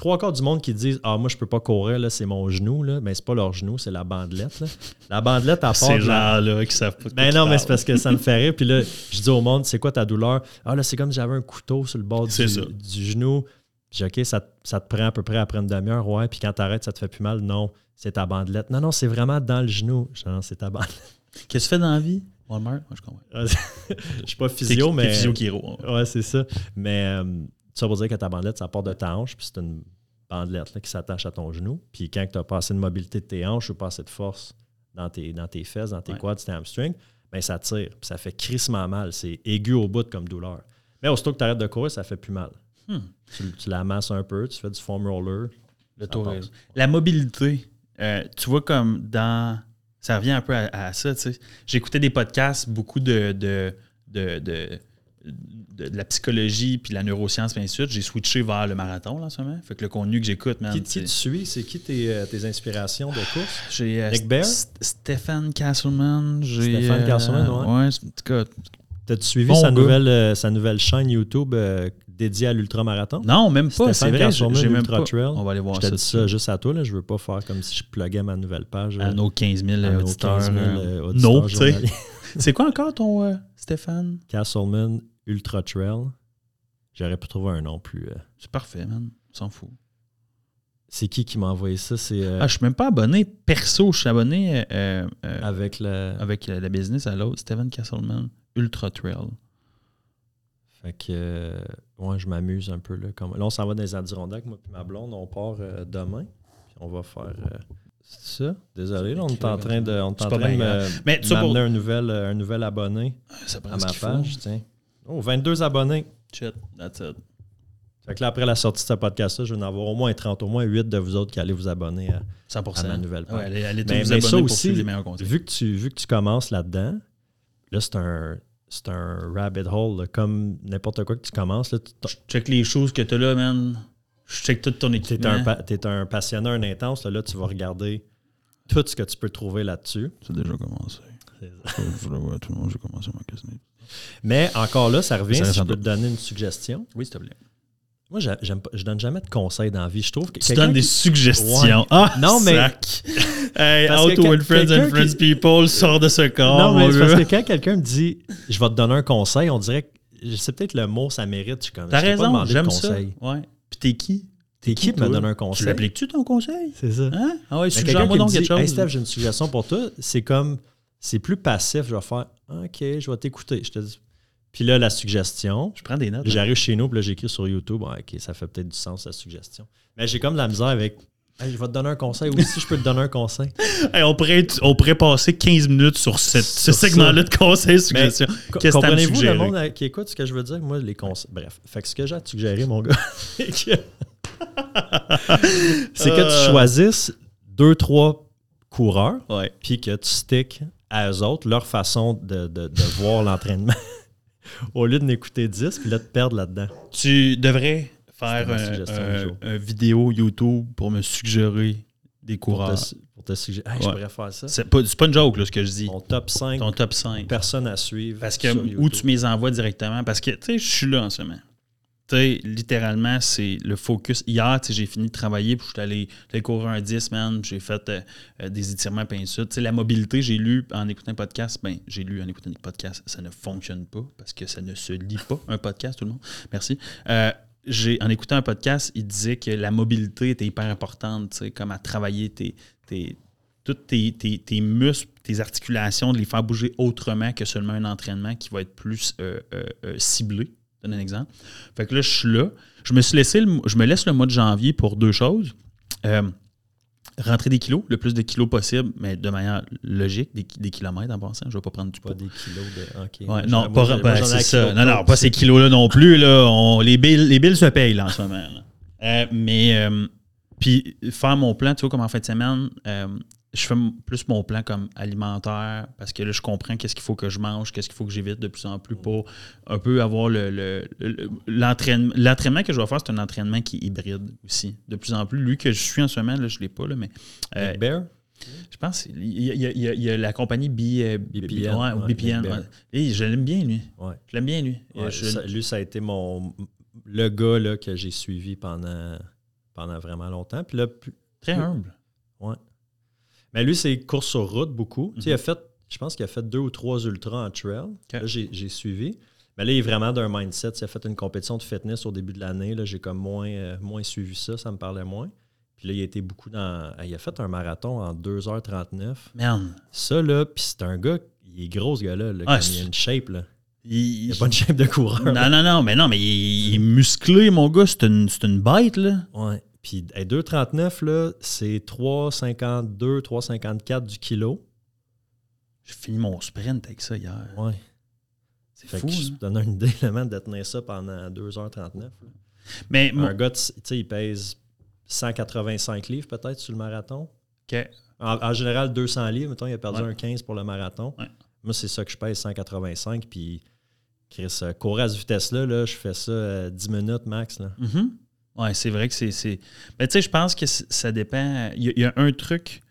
trois quarts du monde qui disent Ah, moi, je peux pas courir, là, c'est mon genou, là. Mais c'est pas leur genou, c'est la bandelette. La bandelette, à part. Ces gens-là qui savent pas. Ben non, mais c'est parce que ça me fait rire. Puis là, je dis au monde C'est quoi ta douleur? Ah, là, c'est comme si j'avais un couteau sur le bord du, du, genou. Puis OK, ça, ça, te prend à peu près après une demi-heure, ouais. Puis quand t'arrêtes, ça te fait plus mal. Non, c'est ta bandelette. Non, non, c'est vraiment dans le genou. Je non, c'est ta bandelette. (laughs) Qu'est-ce que tu fais dans la vie? Walmart? Moi, je comprends. (laughs) je suis pas physio, mais. physio chiro. Ouais, c'est ça. Mais. Euh, ça veut dire que ta bandelette, ça part de ta hanche, puis c'est une bandelette qui s'attache à ton genou. Puis quand tu n'as pas assez de mobilité de tes hanches ou pas assez de force dans tes, dans tes fesses, dans tes quads, tes hamstrings, ben ça tire. Puis ça fait crissement mal. C'est aigu au bout comme douleur. Mais aussitôt que tu arrêtes de courir, ça fait plus mal. Hmm. Tu, la masses un peu, tu fais du foam roller. Le tourisme. La mobilité, euh, tu vois, comme dans. Ça revient un peu à, ça, tu sais. J'écoutais des podcasts, beaucoup de, de, de, de de, la psychologie puis la neuroscience, bien sûr, j'ai switché vers le marathon là, en ce moment. Fait que le contenu que j'écoute, man. Qui, qui tu suis C'est qui tes, euh, tes, inspirations de course? (sighs) J'ai euh, Stephen Castleman. Stephen Castleman, ouais. Ouais, en tout cas. T'as-tu suivi sa, nouvelle, sa nouvelle chaîne YouTube dédié à l'ultramarathon? Non, même pas. C'est vrai, j'ai même pas. Trail. On va aller voir je ça. Je ça juste à toi. Là. Je veux pas faire comme si je pluguais ma nouvelle page. À nos 15 000 auditeurs. 15 000 auditeurs non, tu sais. (laughs) C'est quoi encore ton euh, Stéphane? Castleman Ultra Trail. J'aurais pu trouver un nom plus. Euh, c'est parfait, man. On s'en fout. C'est qui qui m'a envoyé ça? C'est, euh, Ah, je suis même pas abonné. Perso, je suis abonné avec, la... avec la business à l'autre. Stephen Castleman Ultra Trail. Fait que, euh, ouais, je m'amuse un peu. Là, comme... là on s'en va dans les Adirondacks, moi et ma blonde. On part euh, demain. Puis on va faire. Euh, c'est ça? Désolé, là, on est en train de, on est en train de m'amener un, nouvel, un nouvel abonné à ma page. Tiens. Oh, 22 abonnés. Shit, that's it. Fait que là, après la sortie de ce podcast-là, je vais en avoir au moins 30, au moins 8 de vous autres qui allez vous abonner à, 100%. ma nouvelle page. Ouais, allez, allez mais, vous mais ça aussi, les meilleurs vu que, tu, vu que tu commences là-dedans, là, c'est un c'est un rabbit hole, comme n'importe quoi que tu commences. Là, je check les choses que tu as là, man. Je check toute ton équipe. Tu es, un passionné, un intense. Là, tu vas regarder tout ce que tu peux trouver là-dessus. C'est déjà commencé. je voulais voir tout le monde, j'ai commencé à m'encaisser. Mais encore là, ça revient si je peux te donner une suggestion. Oui, s'il te plaît. Moi, j'aime pas, je donne jamais de conseils dans la vie. Je trouve que tu donnes des suggestions. Ah, non, mais. (laughs) hey, how to win friends and friends people, sort de ce corps. Non, mais parce que quand quelqu'un me dit je vais te donner un conseil, on dirait que c'est peut-être le mot, ça mérite. Je T'as raison, j'aime ça. Ouais. Puis t'es qui? T'es qui pour me donner un conseil? Tu l'appliques-tu ton conseil? C'est ça. Hein? Ah ouais, suggère-moi donc quelque chose. Hey Steph, j'ai une suggestion pour toi. C'est comme. C'est plus passif. Je vais faire OK, je vais t'écouter. Je te dis puis là, la suggestion. Je prends des notes. J'arrive chez nous, puis là, j'écris sur YouTube. OK, ça fait peut-être du sens, la suggestion. Mais j'ai comme de la misère avec. je vais te donner un conseil. Oui, si je peux te donner un conseil. (laughs) on, pourrait, on pourrait passer 15 minutes sur, ce segment-là de conseils, suggestions. Comprenez-vous le monde qui écoute ce que je veux dire? Moi, les conseils. Bref. Fait que ce que j'ai à te suggérer, mon gars, (laughs) c'est que, (laughs) c'est que tu euh. choisisses deux, trois coureurs, puis que tu sticks à eux autres, leur façon de, de, de (laughs) voir l'entraînement (laughs) au lieu de n'écouter 10 puis là de perdre là-dedans. Tu devrais faire un, vidéo YouTube pour me suggérer des coureurs. Pour te, suggérer. je pourrais faire ça. C'est pas, pas une joke là, ce que je dis. Ton top 5. Ton top 5. Personne à suivre. Parce que où tu me les envoies directement. Parce que tu sais, je suis là en ce moment littéralement, c'est le focus. Hier, j'ai fini de travailler, puis je suis allé, courir un 10, man, j'ai fait euh, euh, des étirements pinceaux. Tu sais, la mobilité, j'ai lu en écoutant un podcast, ben, j'ai lu en écoutant un podcast, ça ne fonctionne pas parce que ça ne se lit pas, un podcast, tout le monde. Merci. Euh, en écoutant un podcast, il disait que la mobilité était hyper importante, sais, comme à travailler tes, tes, toutes tes, tes, muscles, tes articulations, de les faire bouger autrement que seulement un entraînement qui va être plus ciblé donne un exemple. Fait que là, je suis là. Je me suis laissé je me laisse le mois de janvier pour deux choses. Euh, rentrer des kilos, le plus de kilos possible, mais de manière logique, des, kilomètres en passant. Je ne vais pas prendre du poids. Pas des kilos de. Ouais, non, pas, ben, c'est ça. Non, non, pas ces kilos-là non plus. Là. les, billes, les billes se payent là, en ce moment. Euh, mais, euh, puis faire mon plan, tu vois, comme en fin de semaine, je fais plus mon plan comme alimentaire parce que là, je comprends qu'est-ce qu'il faut que je mange, qu'est-ce qu'il faut que j'évite de plus en plus pour un peu avoir le, l'entraînement. L'entraînement que je vais faire, c'est un entraînement qui est hybride aussi. De plus en plus. Lui que je suis en ce moment, là, je ne l'ai pas, là, mais. Euh, Bear? Je pense qu'il y, y, a la compagnie B, BPN. BPN je l'aime bien, lui. Je l'aime bien, lui. Ça, lui, ça a été mon le gars là, que j'ai suivi pendant, pendant vraiment longtemps. Puis là, Très humble. Ouais. Mais lui, c'est course sur route beaucoup. il a mhm. fait, je pense qu'il a fait deux ou trois ultras en trail. Là, j'ai suivi. Mais là, il est vraiment d'un mindset. Il a fait une compétition de fitness au début de l'année. Là, j'ai comme moins, euh, moins suivi ça. Ça me parlait moins. Puis là, il a été beaucoup dans. Il a fait un marathon en 2h39. Merde. Ça, là, puis c'est un gars, il est gros, ce gars-là. il a une shape, là. Il n'a pas une shape de coureur. Non, non, non, mais non, mais il, est musclé, mon gars. C'est une, une bête, là. Ouais. Puis 2,39, là, c'est 3,52, 3,54 du kilo. J'ai fini mon sprint avec ça hier. Ouais. C'est fou. Que je hein? une idée (laughs) de tenir ça pendant 2h39. Mais un gars, tu sais, il pèse 185 livres peut-être sur le marathon. OK. En, général, 200 livres. Mettons, il a perdu un 15 pour le marathon. Ouais. Moi, c'est ça que je pèse, 185. Puis, Chris, euh, courir à cette vitesse-là, là, je fais ça euh, 10 minutes max. Là. Mhm. Ouais, c'est vrai que c'est. Mais tu sais, je pense que ça dépend. Il y, a- il y a un truc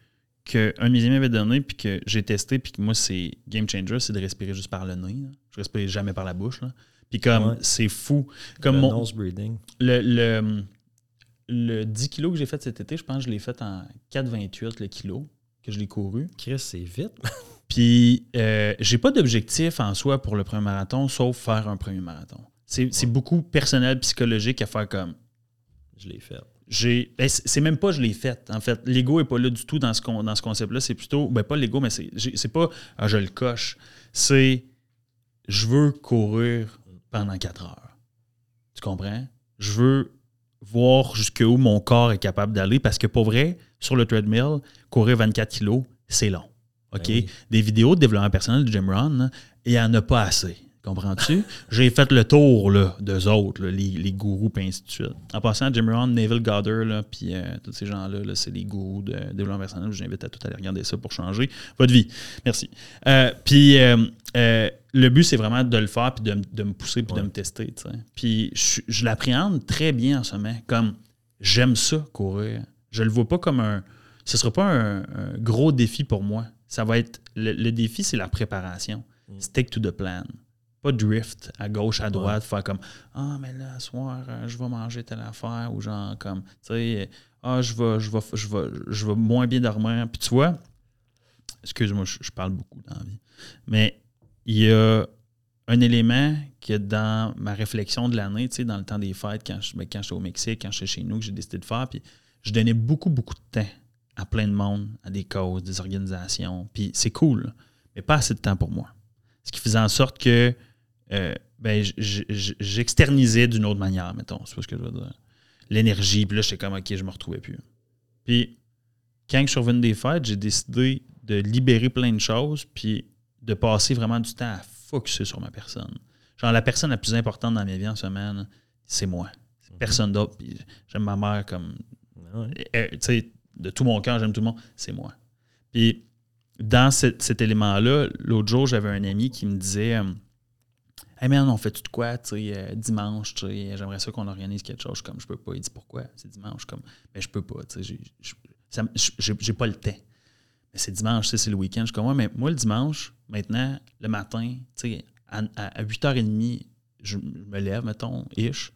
qu'un de mes amis m'avait donné, puis que j'ai testé, puis que moi, c'est game changer, c'est de respirer juste par le nez. là. Je respire jamais par la bouche. Là. Puis comme, Ouais. c'est fou. Comme le mon, nose breathing. le, le, le 10 kilos que j'ai fait cet été, je pense que je l'ai fait en 4,28 le kilo que je l'ai couru. Chris, c'est vite. (laughs) Puis, euh, j'ai pas d'objectif en soi pour le premier marathon, sauf faire un premier marathon. C'est c'est beaucoup personnel, psychologique à faire comme. Je l'ai fait. J'ai. ben, c'est même pas je l'ai fait. En fait, l'ego est pas là du tout dans ce, con- dans ce concept-là. C'est plutôt. Ben, pas l'ego, mais c'est pas ah, je le coche. C'est je veux courir pendant 4 heures. Tu comprends? Je veux voir jusqu'où mon corps est capable d'aller parce que pour vrai, sur le treadmill, courir 24 kilos, c'est long. OK? Ben oui. Des vidéos de développement personnel de Jim Rohn, là, il n'y en a pas assez. Comprends-tu? J'ai fait le tour là, d'eux autres, là, les, les gourous, puis ainsi de suite. En passant, Jim Rohn, Neville Goddard, puis euh, tous ces gens-là, là, c'est les gourous de développement personnel. Je vous invite à tout aller regarder ça pour changer votre vie. Merci. Euh, puis euh, le but, c'est vraiment de le faire, puis de, me pousser, puis de me tester. Puis je, je l'appréhende très bien en ce moment. Comme j'aime ça, courir. Je le vois pas comme un. Ce sera pas un, un gros défi pour moi. Ça va être. Le, le défi, c'est la préparation. Mm. Stick to the plan. Pas drift à gauche, à droite, faire comme Ah, mais là, ce soir, euh, je vais manger telle affaire, ou genre comme, tu sais, ah, je vais, je, vais, je, vais, je vais moins bien dormir. Puis tu vois, excuse-moi, je, je parle beaucoup dans la vie, mais il y a un élément que dans ma réflexion de l'année, tu sais, dans le temps des fêtes, quand je- ben, quand j'étais au Mexique, quand j'étais chez nous, que j'ai décidé de faire, puis je donnais beaucoup, beaucoup de temps à plein de monde, à des causes, des organisations. Puis c'est cool, mais pas assez de temps pour moi. Ce qui faisait en sorte que euh, ben, j- j- j- j'externisais d'une autre manière, mettons. C'est pas ce que je veux dire. L'énergie, puis là, j'étais comme, OK, je me retrouvais plus. Puis, quand je suis revenu des fêtes, j'ai décidé de libérer plein de choses, puis de passer vraiment du temps à focuser sur ma personne. Genre, la personne la plus importante dans ma vie en semaine, c'est moi. C'est Personne d'autre. Puis j'aime ma mère comme Ouais. euh, tu sais, de tout mon cœur, j'aime tout le monde, c'est moi. Puis, dans cet, cet élément-là, l'autre jour, j'avais un ami qui me disait euh, Hey man, on fait tout de quoi, tu sais, euh, dimanche, j'aimerais ça qu'on organise quelque chose. Comme, je peux pas. Il dit pourquoi C'est dimanche. comme, mais je peux pas, tu sais, j'ai- pas le temps. Mais c'est dimanche, c'est le week-end. Je suis comme, ouais, mais moi, le dimanche, maintenant, le matin, tu sais, à, à- à 8h30, je me lève, mettons, ish.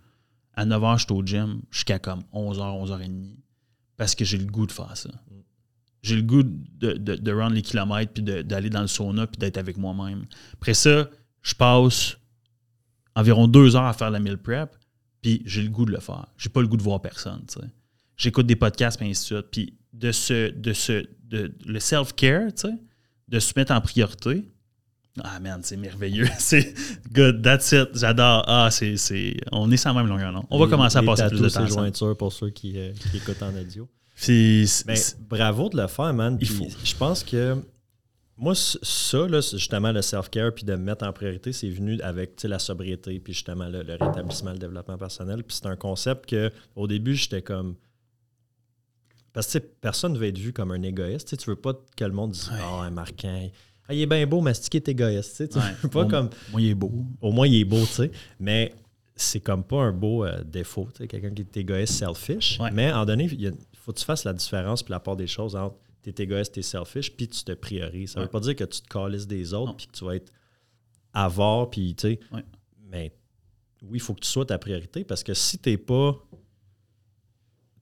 À 9h, je suis au gym jusqu'à comme 11h, 11h30 parce que j'ai le goût de faire ça. J'ai le goût de, de, de rendre les kilomètres, puis d'aller dans le sauna, puis d'être avec moi-même. Après ça, je passe environ deux heures à faire la meal prep, puis j'ai le goût de le faire. J'ai pas le goût de voir personne, tu sais. J'écoute des podcasts, puis ainsi de suite. Puis de ce, de ce, de, le self-care, tu sais, de se mettre en priorité, ah man, c'est merveilleux. (laughs) c'est good, that's it. J'adore. Ah, c'est, c'est, on est sans même longueur, non? On va Les- commencer à passer plus de temps. jointures pour ceux qui, euh, qui écoutent en audio. Puis, bravo de le faire, man. Il faut. Je pense que moi, ça, là, justement, le self-care, puis de me mettre en priorité, c'est venu avec tu sais, la sobriété, puis justement le, le rétablissement, le développement personnel. Puis c'est un concept que au début, j'étais comme. Parce que personne ne veut être vu comme un égoïste. Tu sais, tu veux pas que le monde dise Ouais. Ah, un marquant. Ah, il est bien beau, mastiquer est égoïste. Tu sais, tu Ouais. veux pas Au- comme. Moi, il est beau. Au moins, il est beau, tu sais. Mais c'est comme pas un beau euh, défaut. Tu sais, quelqu'un qui est égoïste, selfish. Ouais. Mais en donné, il faut que tu fasses la différence puis la part des choses entre t'es égoïste, t'es selfish, puis tu te priorises. Ça Ouais. veut pas dire que tu te calisses des autres puis que tu vas être avare, puis tu sais. Ouais. Mais oui, il faut que tu sois ta priorité parce que si t'es pas.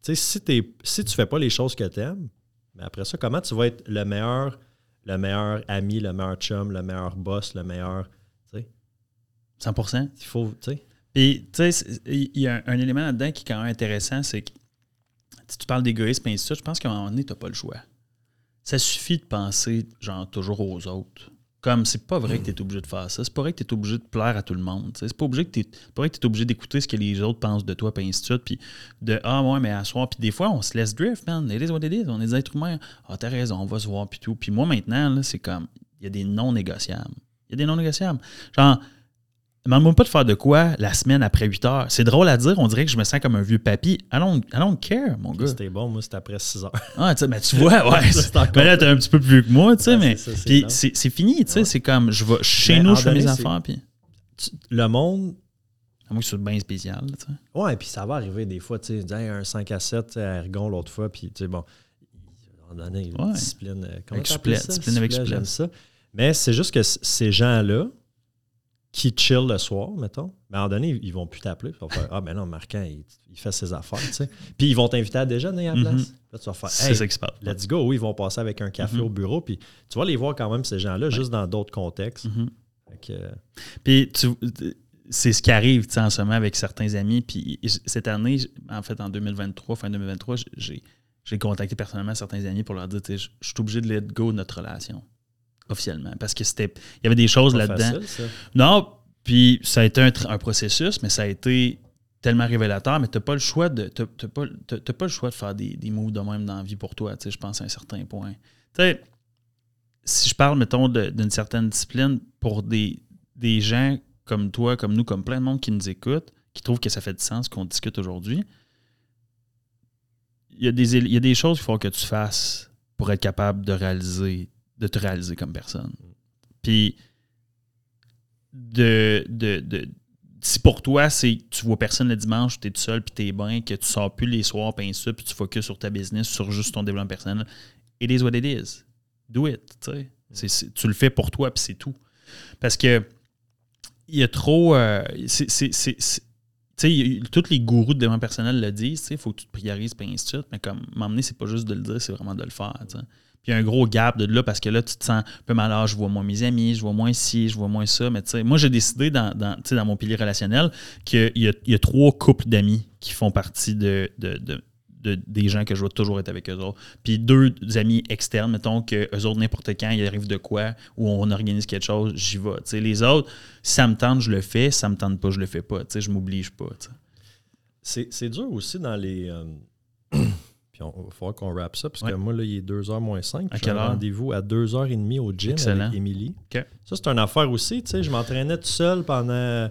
Tu sais, si, t'es- si tu fais pas les choses que t'aimes, mais après ça, comment tu vas être le meilleur, le meilleur ami, le meilleur chum, le meilleur boss, le meilleur. 100 Il faut, tu sais. Puis, tu sais, il y a un, un élément là-dedans qui est quand même intéressant, c'est que si tu parles d'égoïsme et de suite, je pense qu'à un moment donné, tu n'as pas le choix. Ça suffit de penser, genre, toujours aux autres. Comme, c'est pas vrai que tu es obligé de faire ça. C'est pas vrai que tu es obligé de plaire à tout le monde. C'est pas, obligé que tu es obligé d'écouter ce que les autres pensent de toi, puis ainsi de suite. Puis de Ah, ouais, mais à soir. Puis des fois, on se laisse drift, man. It is what it is. On est des êtres humains. Ah, t'as raison, on va se voir, puis tout. Puis moi, maintenant, c'est comme, il y a des non négociables. Il y a des non négociables. Genre, Demande-moi pas de faire de quoi la semaine après 8 heures. C'est drôle à dire, on dirait que je me sens comme un vieux papy. I don't, I don't care, mon gars. C'était bon, moi, c'était après 6 heures. Ah, tu mais tu vois, (laughs) ouais. mais là, t'es un petit peu plus vieux que moi, tu sais, mais. Puis c'est fini, tu sais. C'est comme, je vais chez nous, je fais mes affaires, puis. Le monde. À moins que ce soit bien spécial, tu sais. Ouais, puis ça va arriver des fois, tu sais, un 5 à 7 à Ergon l'autre fois, puis, tu sais, bon. À un moment donné, une discipline. Euh, comment avec discipline avec ça. Mais c'est juste que ces gens-là, qui chill le soir, mettons, mais à un moment donné, ils vont plus t'appeler. Ils vont faire Ah, ben non, Marquant, il, fait ses affaires, tu sais. Puis ils vont t'inviter à déjeuner à la place. Mm-hmm. Là, tu vas faire C'est ça qui se passe. Let's go. Oui, ils vont passer avec un café mm-hmm. au bureau. Puis tu vas les voir quand même, ces gens-là, juste dans d'autres contextes. Mm-hmm. Puis c'est ce qui arrive en ce moment avec certains amis. Puis cette année, en fait, en 2023, fin 2023, j'ai contacté personnellement certains amis pour leur dire Je suis obligé de let go de notre relation officiellement. Parce que c'était. Il y avait des choses là-dedans. Non, puis ça a été un, processus, mais ça a été tellement révélateur, mais tu n'as pas le choix de. T'as, pas, pas, le choix de faire des, des moves de même dans la vie pour toi, je pense à un certain point. Tu sais, si je parle, mettons, d'une certaine discipline pour des, des gens comme toi, comme nous, comme plein de monde qui nous écoute, qui trouvent que ça fait du sens qu'on discute aujourd'hui, il y, a des, il y a des choses qu'il faut que tu fasses pour être capable de réaliser de te réaliser comme personne. Puis, de, de, si pour toi, c'est tu vois personne le dimanche, tu es tout seul, puis tu es bien, que tu sors plus les soirs, puis ça, puis tu focuses sur ta business, sur juste ton développement personnel, it is what it is. Do it. tu le fais pour toi, puis c'est tout. Parce que il y a trop. Euh, c'est, tous les gourous de développement personnel le disent, il faut que tu te priorises, puis ainsi de mais comme m'emmener, c'est pas juste de le dire, c'est vraiment de le faire. Puis il y a un gros gap de là parce que là, tu te sens un peu malade. Je vois moins mes amis, je vois moins ci, je vois moins ça. Mais tu sais, moi, j'ai décidé dans, dans, dans, mon pilier relationnel qu'il y y a trois couples d'amis qui font partie de, de, de, des gens que je veux toujours être avec eux autres. Puis deux amis externes, mettons que eux autres, n'importe quand, il arrive de quoi, ou on organise quelque chose, j'y vais. sais, les autres, ça me tente, je le fais. Ça me tente pas, je le fais pas. sais, je m'oblige pas. C'est dur aussi dans les. Euh, (clears throat) il va falloir qu'on rappe ça, parce que moi, là, il est 2h moins 5. J'ai un rendez-vous à 2h30 au gym avec Émilie. Ça, c'est une affaire aussi. Je m'entraînais tout seul pendant euh,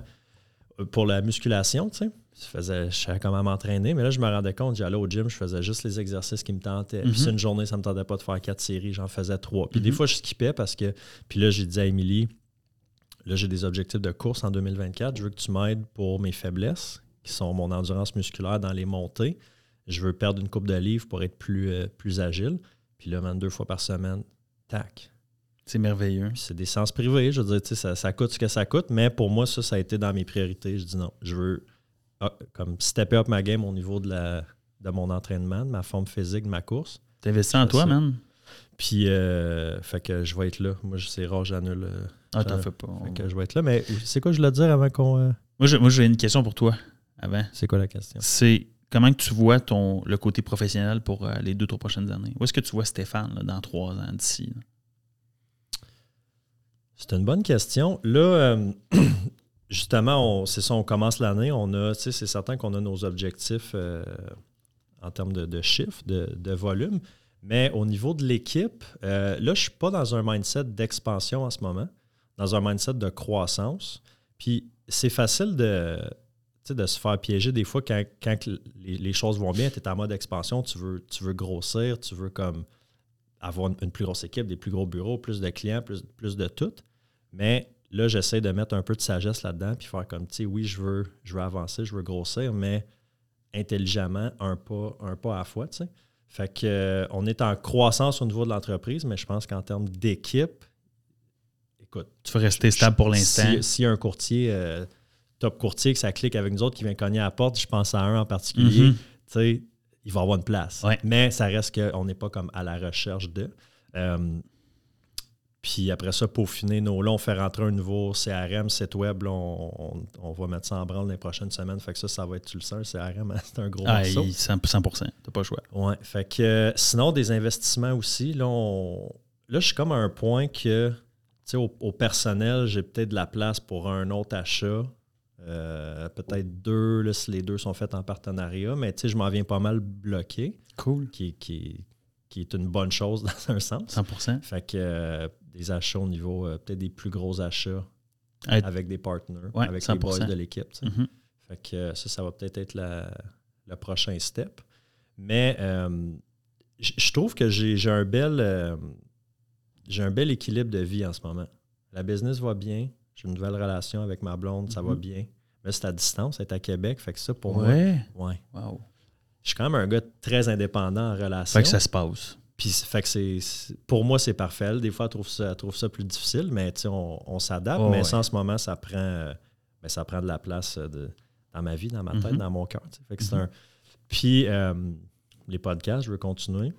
pour la musculation. Je, faisais, je savais comment m'entraîner, mais là, je me rendais compte, j'allais au gym, je faisais juste les exercices qui me tentaient. Puis, mhm. une journée, ça ne me tentait pas de faire quatre séries, j'en faisais trois. Puis, des mhm. fois, je skippais parce que. Puis là, j'ai dit à Émilie, là, j'ai des objectifs de course en 2024. Je veux que tu m'aides pour mes faiblesses, qui sont mon endurance musculaire dans les montées je veux perdre une coupe de livres pour être plus, euh, plus agile. Puis là, deux fois par semaine, tac. C'est merveilleux. C'est des sens privés. Je veux dire, ça, ça coûte ce que ça coûte, mais pour moi, ça, ça a été dans mes priorités. Je dis non, je veux ah, comme stepper up ma game au niveau de, la, de mon entraînement, de ma forme physique, de ma course. T'investis en toi, man. Puis, euh, fait que je vais être là. Moi, c'est rare, j'annule. Euh, ah, t'en fais pas. Fait que je vais être là. Mais c'est quoi je voulais dire avant qu'on. Moi, j'ai une question pour toi avant. C'est quoi la question? C'est comment tu vois ton, le côté professionnel pour euh, les deux, trois prochaines années? Où est-ce que tu vois Stéphane dans trois ans d'ici? C'est une bonne question. Là, euh, (clears throat) justement, c'est ça, on commence l'année. On a, c'est certain qu'on a nos objectifs euh, en termes de, chiffres, de, volume. Mais au niveau de l'équipe, là, je ne suis pas dans un mindset d'expansion en ce moment, dans un mindset de croissance. Puis c'est facile de, de se faire piéger des fois quand, les, choses vont bien, tu es en mode expansion, tu veux, tu veux grossir, tu veux comme avoir une, plus grosse équipe, des plus gros bureaux, plus de clients, plus, plus de tout. Mais là, j'essaie de mettre un peu de sagesse là-dedans, puis faire comme, tu sais, oui, je veux, je veux avancer, je veux grossir, mais intelligemment, un pas, un pas à la fois, tu sais. Fait que, euh, on est en croissance au niveau de l'entreprise, mais je pense qu'en termes d'équipe, écoute. Tu veux rester stable pour l'instant. Si, y a un courtier. Euh, top courtier que ça clique avec nous autres qui vient cogner à la porte, je pense à un en particulier, mhm. il va avoir une place. Mais ça reste qu'on n'est pas comme à la recherche de. Euh, puis après ça, peaufiner nos. Là, on fait rentrer un nouveau CRM, site web. on, va mettre ça en branle les prochaines semaines. Fait que ça, ça va être, tu le sens, un CRM, c'est un gros ah, morceau. 100%, 100% t'as pas le choix. Ouais. Fait que euh, sinon, des investissements aussi. Là, là je suis comme à un point que, tu sais, au, personnel, j'ai peut-être de la place pour un autre achat. Euh, peut-être deux, là, si les deux sont faits en partenariat, mais tu sais, je m'en viens pas mal bloqué. Cool. Qui, qui, qui, est une bonne chose (laughs) dans un sens. 100% Fait que euh, des achats au niveau, euh, peut-être des plus gros achats avec des partenaires, avec 100%. les boys de l'équipe. Mm-hmm. Fait que ça, ça va peut-être être, le prochain step. Mais je trouve que j'ai un bel j'ai un bel équilibre de vie en ce moment. La business va bien, j'ai une nouvelle relation avec ma blonde, ça va mm-hmm. bien. Mais c'est à distance, c'est à Québec, fait que ça pour moi. Ouais? Wow. Je suis quand même un gars très indépendant en relation. Fait que ça se passe. Puis fait que c'est pour moi c'est parfait. Des fois, elle trouve ça, trouve ça plus difficile, mais on, on s'adapte. mais ça, en ce moment, ça prend, euh, ben, ça prend de la place de, dans ma vie, dans ma tête, mm-hmm. dans mon cœur. Fait que c'est mm-hmm. un. Puis euh, les podcasts, je veux continuer.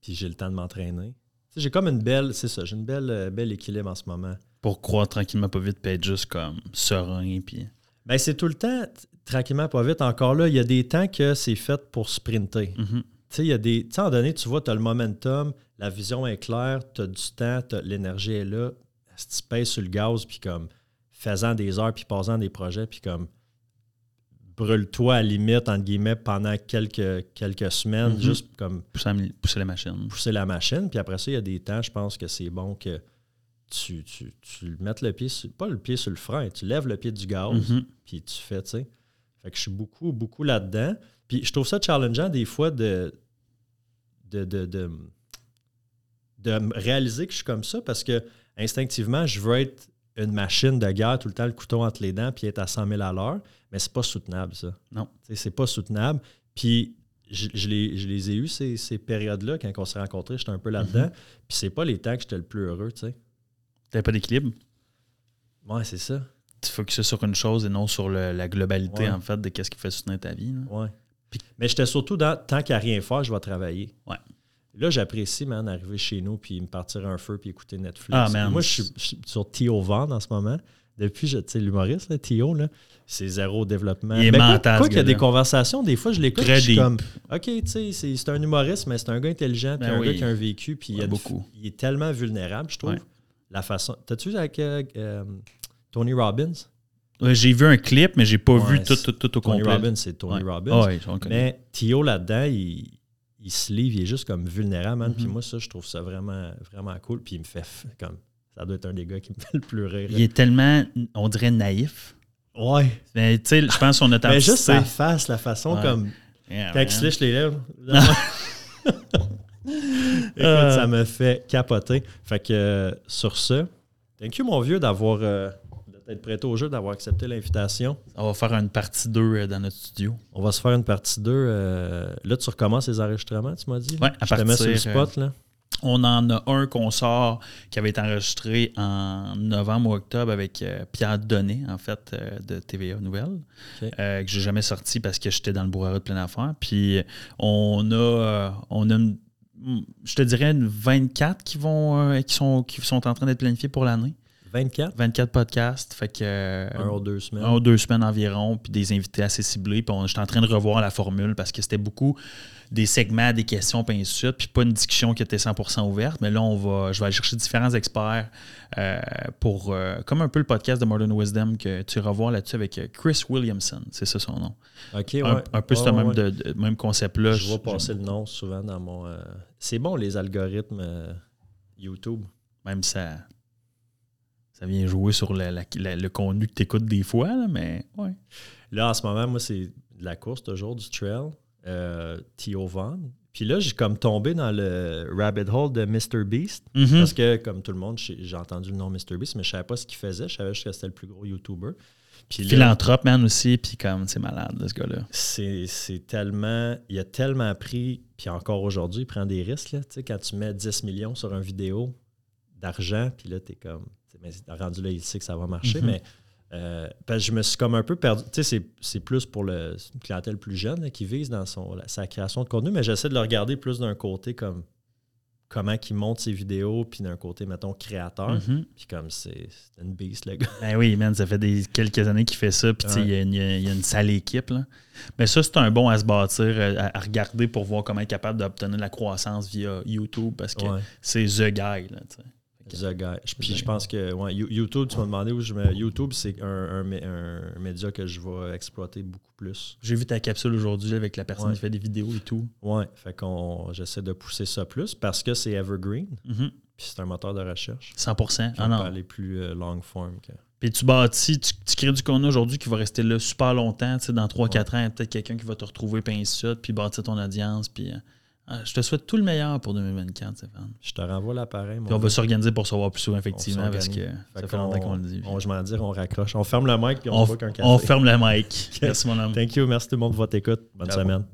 Puis j'ai le temps de m'entraîner. J'ai comme une belle, c'est ça, j'ai une belle, euh, belle équilibre en ce moment. Pour croire tranquillement pas vite, puis être juste comme serein. Puis... Ben, c'est tout le temps, tranquillement pas vite. Encore là, il y a des temps que c'est fait pour sprinter. Mm-hmm. Tu sais, il y a des. Tu sais, en donné, tu vois, tu as le momentum, la vision est claire, tu as du temps, l'énergie est là. Si tu pèses sur le gaz, puis comme faisant des heures, puis passant des projets, puis comme brûle-toi à limite, entre guillemets, pendant quelques, quelques semaines, mhm. juste comme. Pousser, la machine. Pousser la machine. Puis après ça, il y a des temps, je pense que c'est bon que tu, tu, mettes le pied, sur, pas le pied sur le frein, tu lèves le pied du gaz, mhm. puis tu fais, tu sais. Fait que je suis beaucoup, beaucoup là-dedans. Puis je trouve ça challengeant des fois de, de, de, de, de réaliser que je suis comme ça parce que instinctivement, je veux être une machine de guerre tout le temps, le couteau entre les dents, puis être à 100 000 à l'heure. Mais c'est pas soutenable, ça. Non. C'est pas soutenable. Puis je, les, ai eus, ces, périodes-là, quand on s'est rencontrés, j'étais un peu là-dedans. Mm-hmm. Puis c'est pas les temps que j'étais le plus heureux, tu sais. T'avais pas d'équilibre? Ouais, c'est ça. Tu focuses sur une chose et non sur la globalité, en fait, de qu'est-ce qui fait soutenir ta vie. Ouais. Mais j'étais surtout dans tant qu'à rien faire, je vais travailler. Ouais. Là, j'apprécie, man, arriver chez nous puis me partir un feu puis écouter Netflix. Ah, Moi, je suis, sur Tio Van en ce moment. Depuis, tu sais, l'humoriste, Tio, là, c'est zéro développement. Il est mental, Quoi qu'il y a des conversations, des fois, je l'écoute je suis comme, OK, tu sais, c'est un humoriste, mais c'est un gars intelligent puis ben un gars qui a un vécu puis il, a beaucoup. il est tellement vulnérable, je trouve. La façon... T'as-tu vu avec euh, euh, Tony Robbins? j'ai vu un clip, mais j'ai pas vu tout, tout, tout, au Tony complet. Robbins, c'est Tony Robbins. mais Tio, là-dedans, il il se livre, il est juste comme vulnérable, man. Puis mhm. moi, ça, je trouve ça vraiment, vraiment cool. Puis il me fait comme. Ça doit être un des gars qui me fait le plus rire. Il est tellement, on dirait, naïf. Ouais. Mais tu sais, je pense son authenticité. (laughs) Mais juste sa face, la façon comme. quand il se lèche les lèvres. (laughs) (laughs) (laughs) Écoute, ça me fait capoter. Fait que euh, sur ce, thank you, mon vieux, d'avoir. Euh, d'être prêt au jeu, d'avoir accepté l'invitation. On va faire une partie 2 euh, dans notre studio. On va se faire une partie 2. Euh, là, tu recommences les enregistrements, tu m'as dit? Oui, à Je te mets sur le spot, là. On en a un qu'on sort qui avait été enregistré en novembre ou octobre avec euh, Pierre Donnet, en fait, de TVA Nouvelles, que j'ai jamais sorti parce que j'étais dans le bourreau de plein affaire. Puis on a, on a je te dirais, 24 qui, vont, qui, sont, qui sont en train d'être planifiés pour l'année. 24? 24 podcasts. Fait que, euh, un ou deux semaines. Un ou deux semaines environ, puis des invités assez ciblés. Puis j'étais en train de revoir la formule parce que c'était beaucoup des segments, des questions, puis ainsi de suite, puis pas une discussion qui était 100% ouverte. Mais là, on va, je vais aller chercher différents experts euh, pour, euh, comme un peu le podcast de Modern Wisdom que tu revois là-dessus avec Chris Williamson, c'est ça son nom. OK, un, peu ce même, même concept-là. Je vois passer le nom souvent dans mon... C'est bon, les algorithmes YouTube. Même ça ça vient jouer sur le contenu que tu écoutes des fois, mais ouais. Là, en ce moment, moi, c'est de la course toujours, du trail, euh, Theo Van. Puis là, j'ai comme tombé dans le rabbit hole de Mr. Beast. Mm-hmm. Parce que, comme tout le monde, j'ai entendu le nom Mr. Beast, mais je savais pas ce qu'il faisait. Je savais juste que c'était le plus gros YouTuber. Puis Philanthrope, man, aussi. Puis comme, c'est malade, ce gars-là. C'est tellement... Il a tellement appris, puis encore aujourd'hui, il prend des risques. Là, quand tu mets 10 millions sur une vidéo d'argent, puis là, tu es comme mais rendu là, il sait que ça va marcher. Mhm. Mais euh, je me suis comme un peu perdu. Tu sais, c'est plus pour le, une clientèle plus jeune qui vise dans son, sa création de contenu, mais j'essaie de le regarder plus d'un côté comme comment il monte ses vidéos, puis d'un côté, mettons, créateur. Mhm. Puis comme c'est une beast, le gars. Ben oui, man, ça fait des, quelques années qu'il fait ça, puis il y, a une sale équipe. Là. Mais ça, c'est un bon à se bâtir, euh, à, regarder pour voir comment il est capable d'obtenir la croissance via YouTube, parce que c'est The Guy. Là, The Guy. Puis je pense que YouTube, tu m'as demandé où je mets. YouTube, c'est un, média que je vais exploiter beaucoup plus. J'ai vu ta capsule aujourd'hui avec la personne qui fait des vidéos et tout. Ouais, fait qu'on j'essaie de pousser ça plus parce que c'est evergreen. Mm-hmm. Puis c'est un moteur de recherche. 100 ah on peut aller plus euh, long form. Puis tu bâtis, tu, tu crées du contenu aujourd'hui qui va rester là super longtemps. Dans 3-4 ans, il y a peut-être quelqu'un qui va te retrouver, puis ainsi de suite, puis bâtir ton audience. Puis, euh, je te souhaite tout le meilleur pour 2024, Stéphane. Je te renvoie l'appareil. Puis on va s'organiser pour se voir plus souvent, effectivement, parce que ça fait longtemps qu'on le dit. On, je m'en dire, on raccroche. On ferme le mic puis on, on, on ferme le mic. merci, mon homme. Thank you. Merci tout le monde pour votre écoute. Bonne semaine.